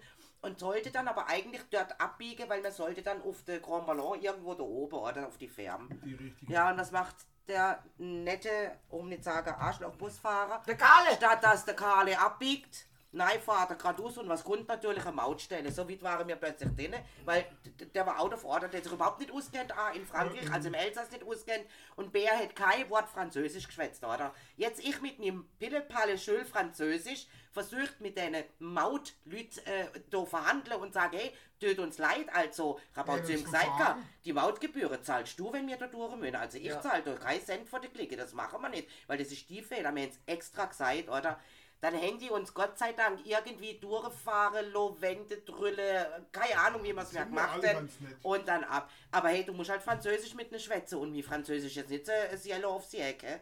und sollte dann aber eigentlich dort abbiegen, weil man sollte dann auf den Grand Ballon irgendwo da oben oder auf die Firma. Die. Ja, und das macht der nette, um nicht zu sagen Arschloch-Busfahrer. Der Karle. Statt dass der Karle abbiegt, nein, fahrt er geradeaus und was kommt natürlich eine Mautstelle. So weit waren wir plötzlich drin, weil der war out of order, der sich überhaupt nicht auskennt, A, in Frankreich, also im Elsass nicht auskennt und B, hat kein Wort Französisch geschwätzt, oder? Jetzt ich mit einem Pillepalle schön Französisch versucht mit den Mautleuten äh, da verhandeln und sage, hey, tut uns leid, also, ich habe auch zu ihm gesagt, gehabt, die Mautgebühren zahlst du, wenn wir da durch müssen. Also ich Ja. zahle da keinen Cent für die Klicke, das machen wir nicht, weil das ist die Fehler, wir haben es extra gesagt, oder? Dann haben die uns Gott sei Dank irgendwie durchfahren, lo, Wände, Drülle, keine Ahnung, wie wir es mehr gemacht nett. Und dann ab. Aber hey, du musst halt Französisch mit einer Schwätze und wie Französisch jetzt nicht so ein Yellow aufs Ecke.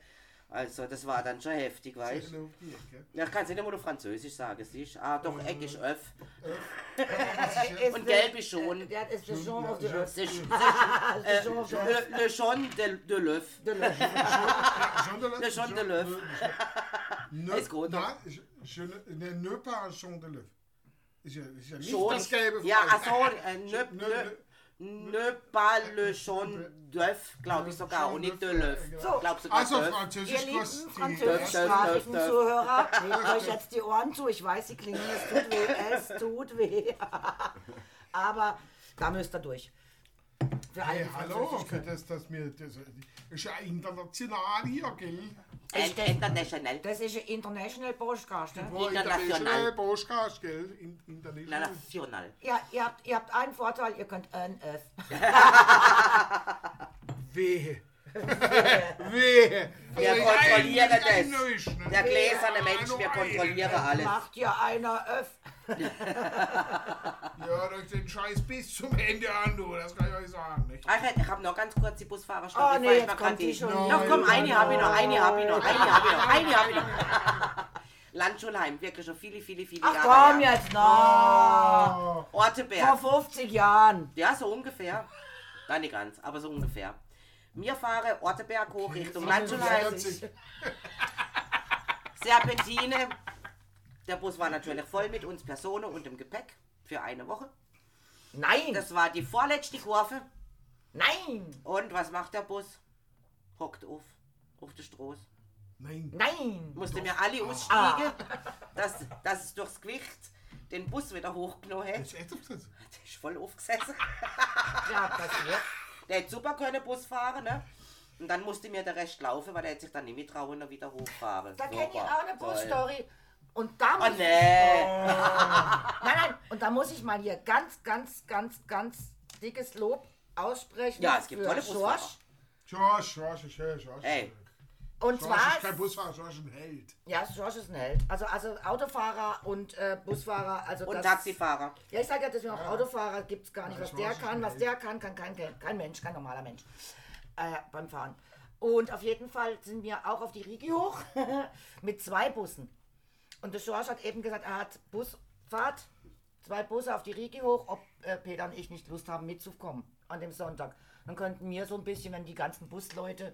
Also das war dann schon heftig, weißt du? Auf die Ecke. Ja, ich kann es nicht immer nur Französisch sagen, siehst du? Ah, doch, Eck ist Öff. Ist Und gelb ist schon. äh, Der ist der Jean Ja, ist, of the Earth. Le, le Jean de, de de Le Jean de l'œuf. Ne, Ist gut, Nein, ich- je ne, ne, ne pas Jean de l'œuf. Ist ja, ist ja nicht Schon. das gelbe Ja, Fleisch. ach so, äh, nö, Nö, nö. Ne pas le jaune d'œuf, glaube ich sogar, und nicht de l'œuf. So. Glaub sogar Also d'œuf. Ihr Französisch lieben kostet die französischsprachigen. Zuhörer, nehmt euch jetzt die Ohren zu. Ich weiß, sie klingen, es tut weh, es tut weh. Aber da müsst ihr durch. Für alle, Hey, hallo, für das, dass wir, das ist ja international hier, gell? Ein- International. Das ist ein International Podcast. Ne? International. international gell? In, international. National. Ja, ihr habt, ihr habt einen Vorteil, ihr könnt ein F. Wehe. Wehe. Wir Also, kontrollieren das. ne? Der gläserne Mensch, wir kontrollieren alles. Macht ja einer F. Ja, durch den Scheiß bis zum Ende an, du, das kann ich euch sagen, nicht? Ach, ich habe noch ganz kurz die Busfahrerstopp. Oh, nee, ich jetzt kommt die schon Noch komm, wieder. eine habe ich noch, eine habe ich noch, eine habe ich noch, eine habe ich noch. Landschulheim, wirklich schon viele, viele, viele Ach Jahre komm her. jetzt noch. Oh, Orteberg. Vor 50 Jahren. Ja, so ungefähr. Nein, nicht ganz, aber so ungefähr. Wir fahren Orteberg hoch Richtung. Landschulheim. 40. Serpentine. Der Bus war natürlich voll mit uns Personen und dem Gepäck für eine Woche. Nein, Das war die vorletzte Kurve. nein, Und was macht der Bus? Hockt auf, auf der Straße. Nein. nein. Musste mir alle aussteigen, dass, dass es durchs Gewicht den Bus wieder hochgenommen hat. Das ist echt das. Der ist voll aufgesessen. Ja, passiert. Der hätte super können Bus fahren, ne? Und dann musste mir der Rest laufen, weil der hätte sich dann nicht mehr trauen und wieder hochfahren. Da kenne ich auch eine. Busstory. Und da muss Oh nee. Nein, nein, und da muss ich mal hier ganz, ganz, ganz, ganz dickes Lob aussprechen. Ja, es gibt für tolle Busfahrer. George. George, George. George. Ey. Und George zwar, ist kein Busfahrer, George ist ein Held. ja, George ist ein Held. Also, also Autofahrer und äh, Busfahrer. Also Und das, Taxifahrer. Ja, ich sage ja, deswegen auch Autofahrer gibt es gar nicht. Ja, Was der kann, was der kann, kann kein, kein Mensch, kein normaler Mensch äh, beim Fahren. Und auf jeden Fall sind wir auch auf die Rigi hoch mit zwei Bussen. Und der George hat eben gesagt, er hat Busfahrt, zwei Busse auf die Rigi hoch, ob äh, Peter und ich nicht Lust haben mitzukommen an dem Sonntag. Dann könnten wir so ein bisschen, wenn die ganzen Busleute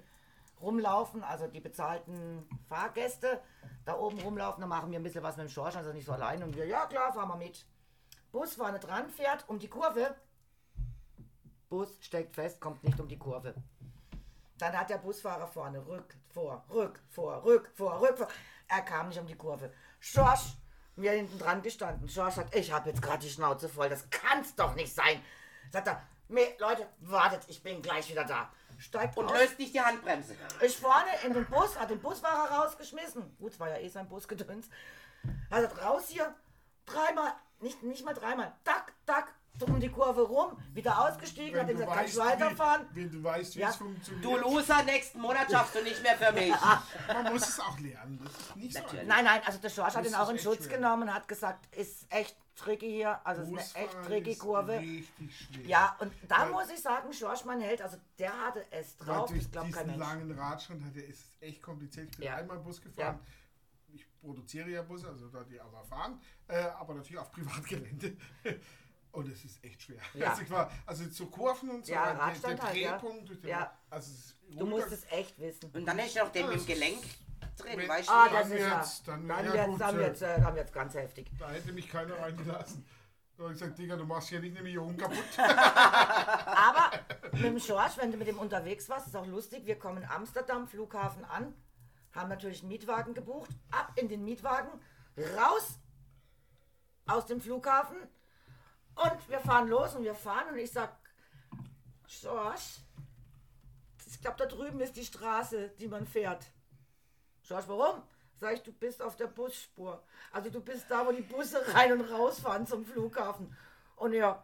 rumlaufen, also die bezahlten Fahrgäste da oben rumlaufen, dann machen wir ein bisschen was mit dem George, also nicht so allein. Und wir, ja klar, fahren wir mit. Bus vorne dran, fährt um die Kurve. Bus steckt fest, kommt nicht um die Kurve. Dann hat der Busfahrer vorne rück, vor, rück, vor, rück, vor, rück, vor. Er kam nicht um die Kurve. Schorsch, wir hinten dran gestanden. Schorsch sagt, ich habe jetzt gerade die Schnauze voll, das kann's doch nicht sein. Sagt er, "Me- Leute, wartet, ich bin gleich wieder da. Steigt Und aus. löst nicht die Handbremse. Ich vorne in den Bus, hat den Busfahrer rausgeschmissen. Gut, es war ja eh sein Busgedöns. Er sagt, raus hier, dreimal, nicht, nicht mal dreimal, tack, tack, um die Kurve rum, wieder ausgestiegen, hat ihm gesagt, kannst du weiterfahren? Wie, wenn du weißt, wie Ja. es funktioniert. Du Loser, nächsten Monat schaffst du nicht mehr für mich. Man muss es auch lernen. Das ist nicht so Natürlich. einfach. Nein, nein, also der George hat ihn auch in Schutz schwer. genommen und hat gesagt, ist echt tricky hier, also es ist eine echt tricky ist Kurve. Richtig schwer. Ja, und da Weil- muss ich sagen, George, mein Held, also der hatte es Weil drauf, durch ich glaube kein Mensch. langen Radstand hat er, ist es echt kompliziert. Ich bin Ja. einmal Bus gefahren. Ich produziere ja Busse, also da die aber fahren, äh, aber natürlich auf Privatgelände. Und es ist echt schwer. Ja. Also, ich war, also zu Kurven und so, Ja, der, der Radstand halt, ja. Drehpunkt, durch den, Ja. also es ist Du musst es echt wissen. Und dann du noch den mit dem Gelenk drin, Wenn- weißt du? Ah, das Dann ist ja, wird's- dann- dann ja, wird's, gut, dann äh, wird's, äh, dann wird's ganz heftig. Da hätte mich keiner reingelassen. Da habe ich gesagt, Digga, du machst hier nicht nämlich hier kaputt. Aber mit dem George, wenn du mit dem unterwegs warst, ist auch lustig. Wir kommen in Amsterdam, Flughafen an, haben natürlich einen Mietwagen gebucht, ab in den Mietwagen, raus aus dem Flughafen und wir fahren los und wir fahren und ich sag, George, ich glaube, da drüben ist die Straße, die man fährt. George, warum? Sag ich, du bist auf der Busspur. Also du bist da, wo die Busse rein und rausfahren zum Flughafen. Und er,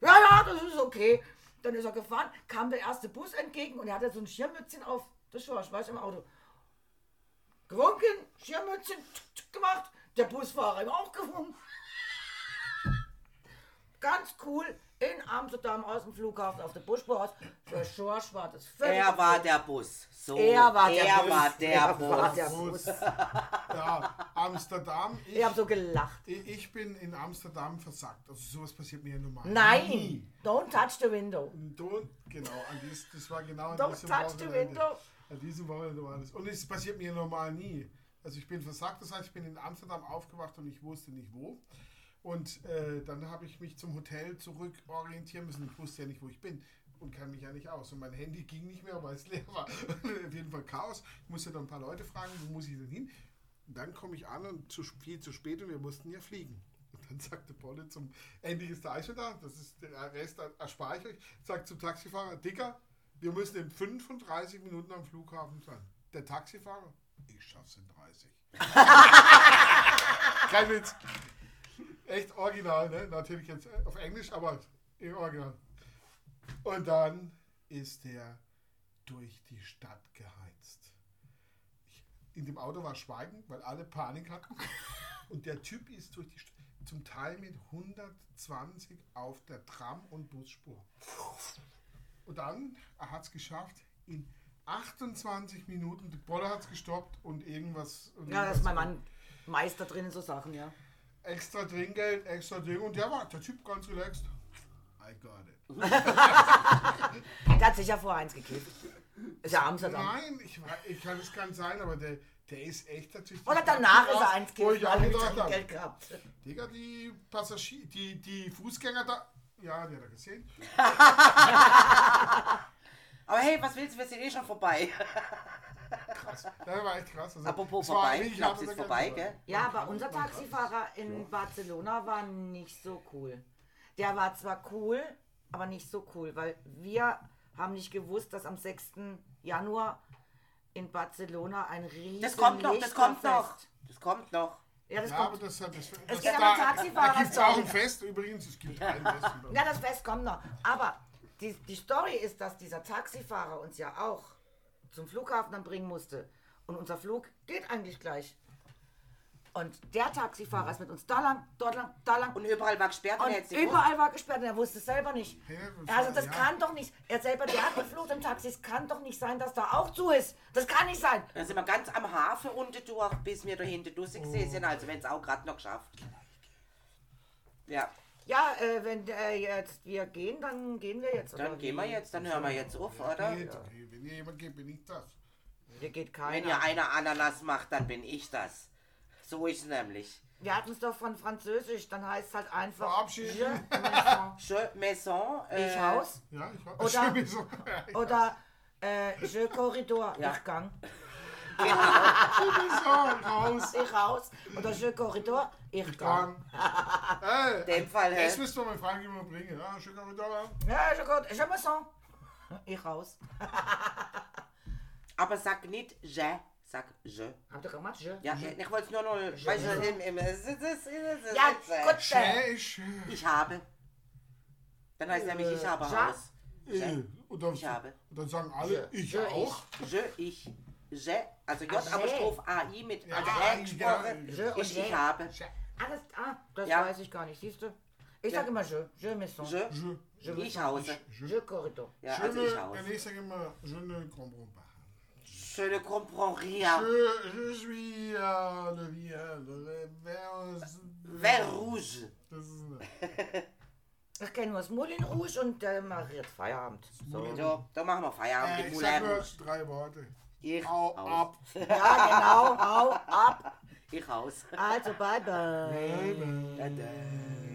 ja, ja, das ist okay. Dann ist er gefahren, kam der erste Bus entgegen und er hatte so ein Schirmmützchen auf. Das Schorsch, weiß im Auto. Gewunken, Schirmmützchen gemacht. Der Busfahrer ihm auch gewunken. Ganz cool in Amsterdam aus dem Flughafen auf der Busspur. Für Schorsch war das völlig Er war der Bus. So, Er war der er Bus. war der Er Bus. war der Bus. ja, Amsterdam. Ich, Ich habe so gelacht. ich, ich bin in Amsterdam versackt. Also sowas passiert mir normal. Nie. Nein, don't touch the window. Don't, genau, an dies, das war genau an Don't diesem touch the Wochenende. window. An diesem Wochenende war das. Und es passiert mir normal nie. Also ich bin versagt, das heißt, ich bin in Amsterdam aufgewacht und ich wusste nicht wo. Und äh, dann habe ich mich zum Hotel zurück orientieren müssen. Ich wusste ja nicht, wo ich bin und kann mich ja nicht aus. Und mein Handy ging nicht mehr, weil es leer war. Auf jeden Fall Chaos. Ich musste dann ein paar Leute fragen, wo muss ich denn hin? Und dann komme ich an und zu, viel zu spät und wir mussten ja fliegen. Und dann sagte Polle zum, endlich ist der Eis schon da, das ist der Rest, erspare ich euch, sagt zum Taxifahrer, Dicker, wir müssen in 35 Minuten am Flughafen sein. Der Taxifahrer, ich schaff's in 30. Kein Witz. Echt original, ne? Natürlich jetzt äh, auf Englisch, aber im Original. Und dann ist der durch die Stadt geheizt. Ich, in dem Auto war Schweigen, weil alle Panik hatten. Und der Typ ist durch die Stadt, zum Teil mit 120 auf der Tram- und Busspur. Und dann, er hat es geschafft, in 28 Minuten, die Bolle hat es gestoppt und irgendwas. Und Ja, das ist mein Mann Meister drin in so Sachen, ja. Extra Trinkgeld, extra Ding. Und der war, der Typ ganz relaxed. I got it. Der hat sicher vor eins gekippt. Ist ja Amsterdam. Nein, ich, ich kann es kann sein, aber der, der ist echt natürlich. Oder danach ist er eins Wo gekippt, ich auch weil er gedacht habe, Geld gehabt. Digga, die Passagier, die, die Fußgänger da. Ja, die hat er gesehen. Aber hey, was willst du? Wir sind eh schon vorbei. Krass. Das war echt krass. Also, Apropos es vorbei, es ist vorbei, gell? Ja, aber unser Taxifahrer in Barcelona war nicht so cool. Der war zwar cool, aber nicht so cool, weil wir haben nicht gewusst, dass am 6. Januar in Barcelona ein riesen Das kommt noch, das kommt noch. Das kommt noch. Ja, das Ja, kommt. aber das das, das gibt da, aber Taxifahrer, Da gibt es auch ein nicht. Fest übrigens. Es gibt ein Fest. Ja, das Fest kommt noch. Aber die, die Story ist, dass dieser Taxifahrer uns ja auch zum Flughafen dann bringen musste. Und unser Flug geht eigentlich gleich. Und der Taxifahrer ist mit uns da lang, dort lang, da lang. Und überall war gesperrt und Und er überall war gesperrt und er wusste es selber nicht. Ja, das Also das ja. kann doch nicht. Er selber, der hat geflucht im Taxi. Es kann doch nicht sein, dass da auch zu ist. Das kann nicht sein. Dann sind wir ganz am Hafen unten durch, bis wir da hinten durch gesehen sind. Also wenn es auch gerade noch geschafft. Ja, Ja, äh, wenn äh, jetzt wir gehen, dann gehen wir jetzt. dann oder gehen wir jetzt, dann hören wir jetzt auf, oder? Geht, okay. Wenn ihr jemand geht, bin ich das. Hier geht Wenn keiner. ihr einer Ananas macht, dann bin ich das. So ist es nämlich. Wir hatten es doch von Französisch, dann heißt es halt einfach Verabschieden. Je maison. Je Maison. Äh, Ich Haus Ja, ich war Oder- Schön, so. oder äh, Je Corridor, Ja. ich Gang. So, raus. Ich raus. Oder Je Corridor, ich Gang. Dann. Ey, In dem Fall, das müsst ihr mal fragen, wie man bringen. Ja, schön, da. Ja, Je Corridor, Je Maison. Ich raus. Aber sag nicht je, sag je. Habt ihr gemacht? Je? Ja, ich wollte es nur noch. Weißt du, im, im, es ist- es ist- ist- Ja, ist- gut. Schön ist schön. Ich habe. Dann heißt nämlich ich habe ja. Haus. Äh, Und dann, Ich habe. und dann sagen alle, Je. ich Je, auch. Je, ich, je, also J, Ah, aber je. Stroph AI mit Ja, also ja, gesprochen. Je und Ich, ich je. habe. Alles, ah, das Ja. weiß ich gar nicht, siehst du? Ich Ja. sag immer Je, Je Maison. Je, Je. ich hause. Je Corridor. Ja, Je also ich hause. ich sage immer, je ne comprends pas. Je ne comprends rien. Je, je suis euh, le vieil, le vert. Rouge. Das ist eine, Ich kenne nur das Moulin Rouge und der macht jetzt Feierabend. So. So, dann machen wir Feierabend äh, ich Moulin sag nur Rouge. drei Worte. Ich Hau ab. Ja, genau, hau ab. Ich aus. Also, bye bye. Da, da.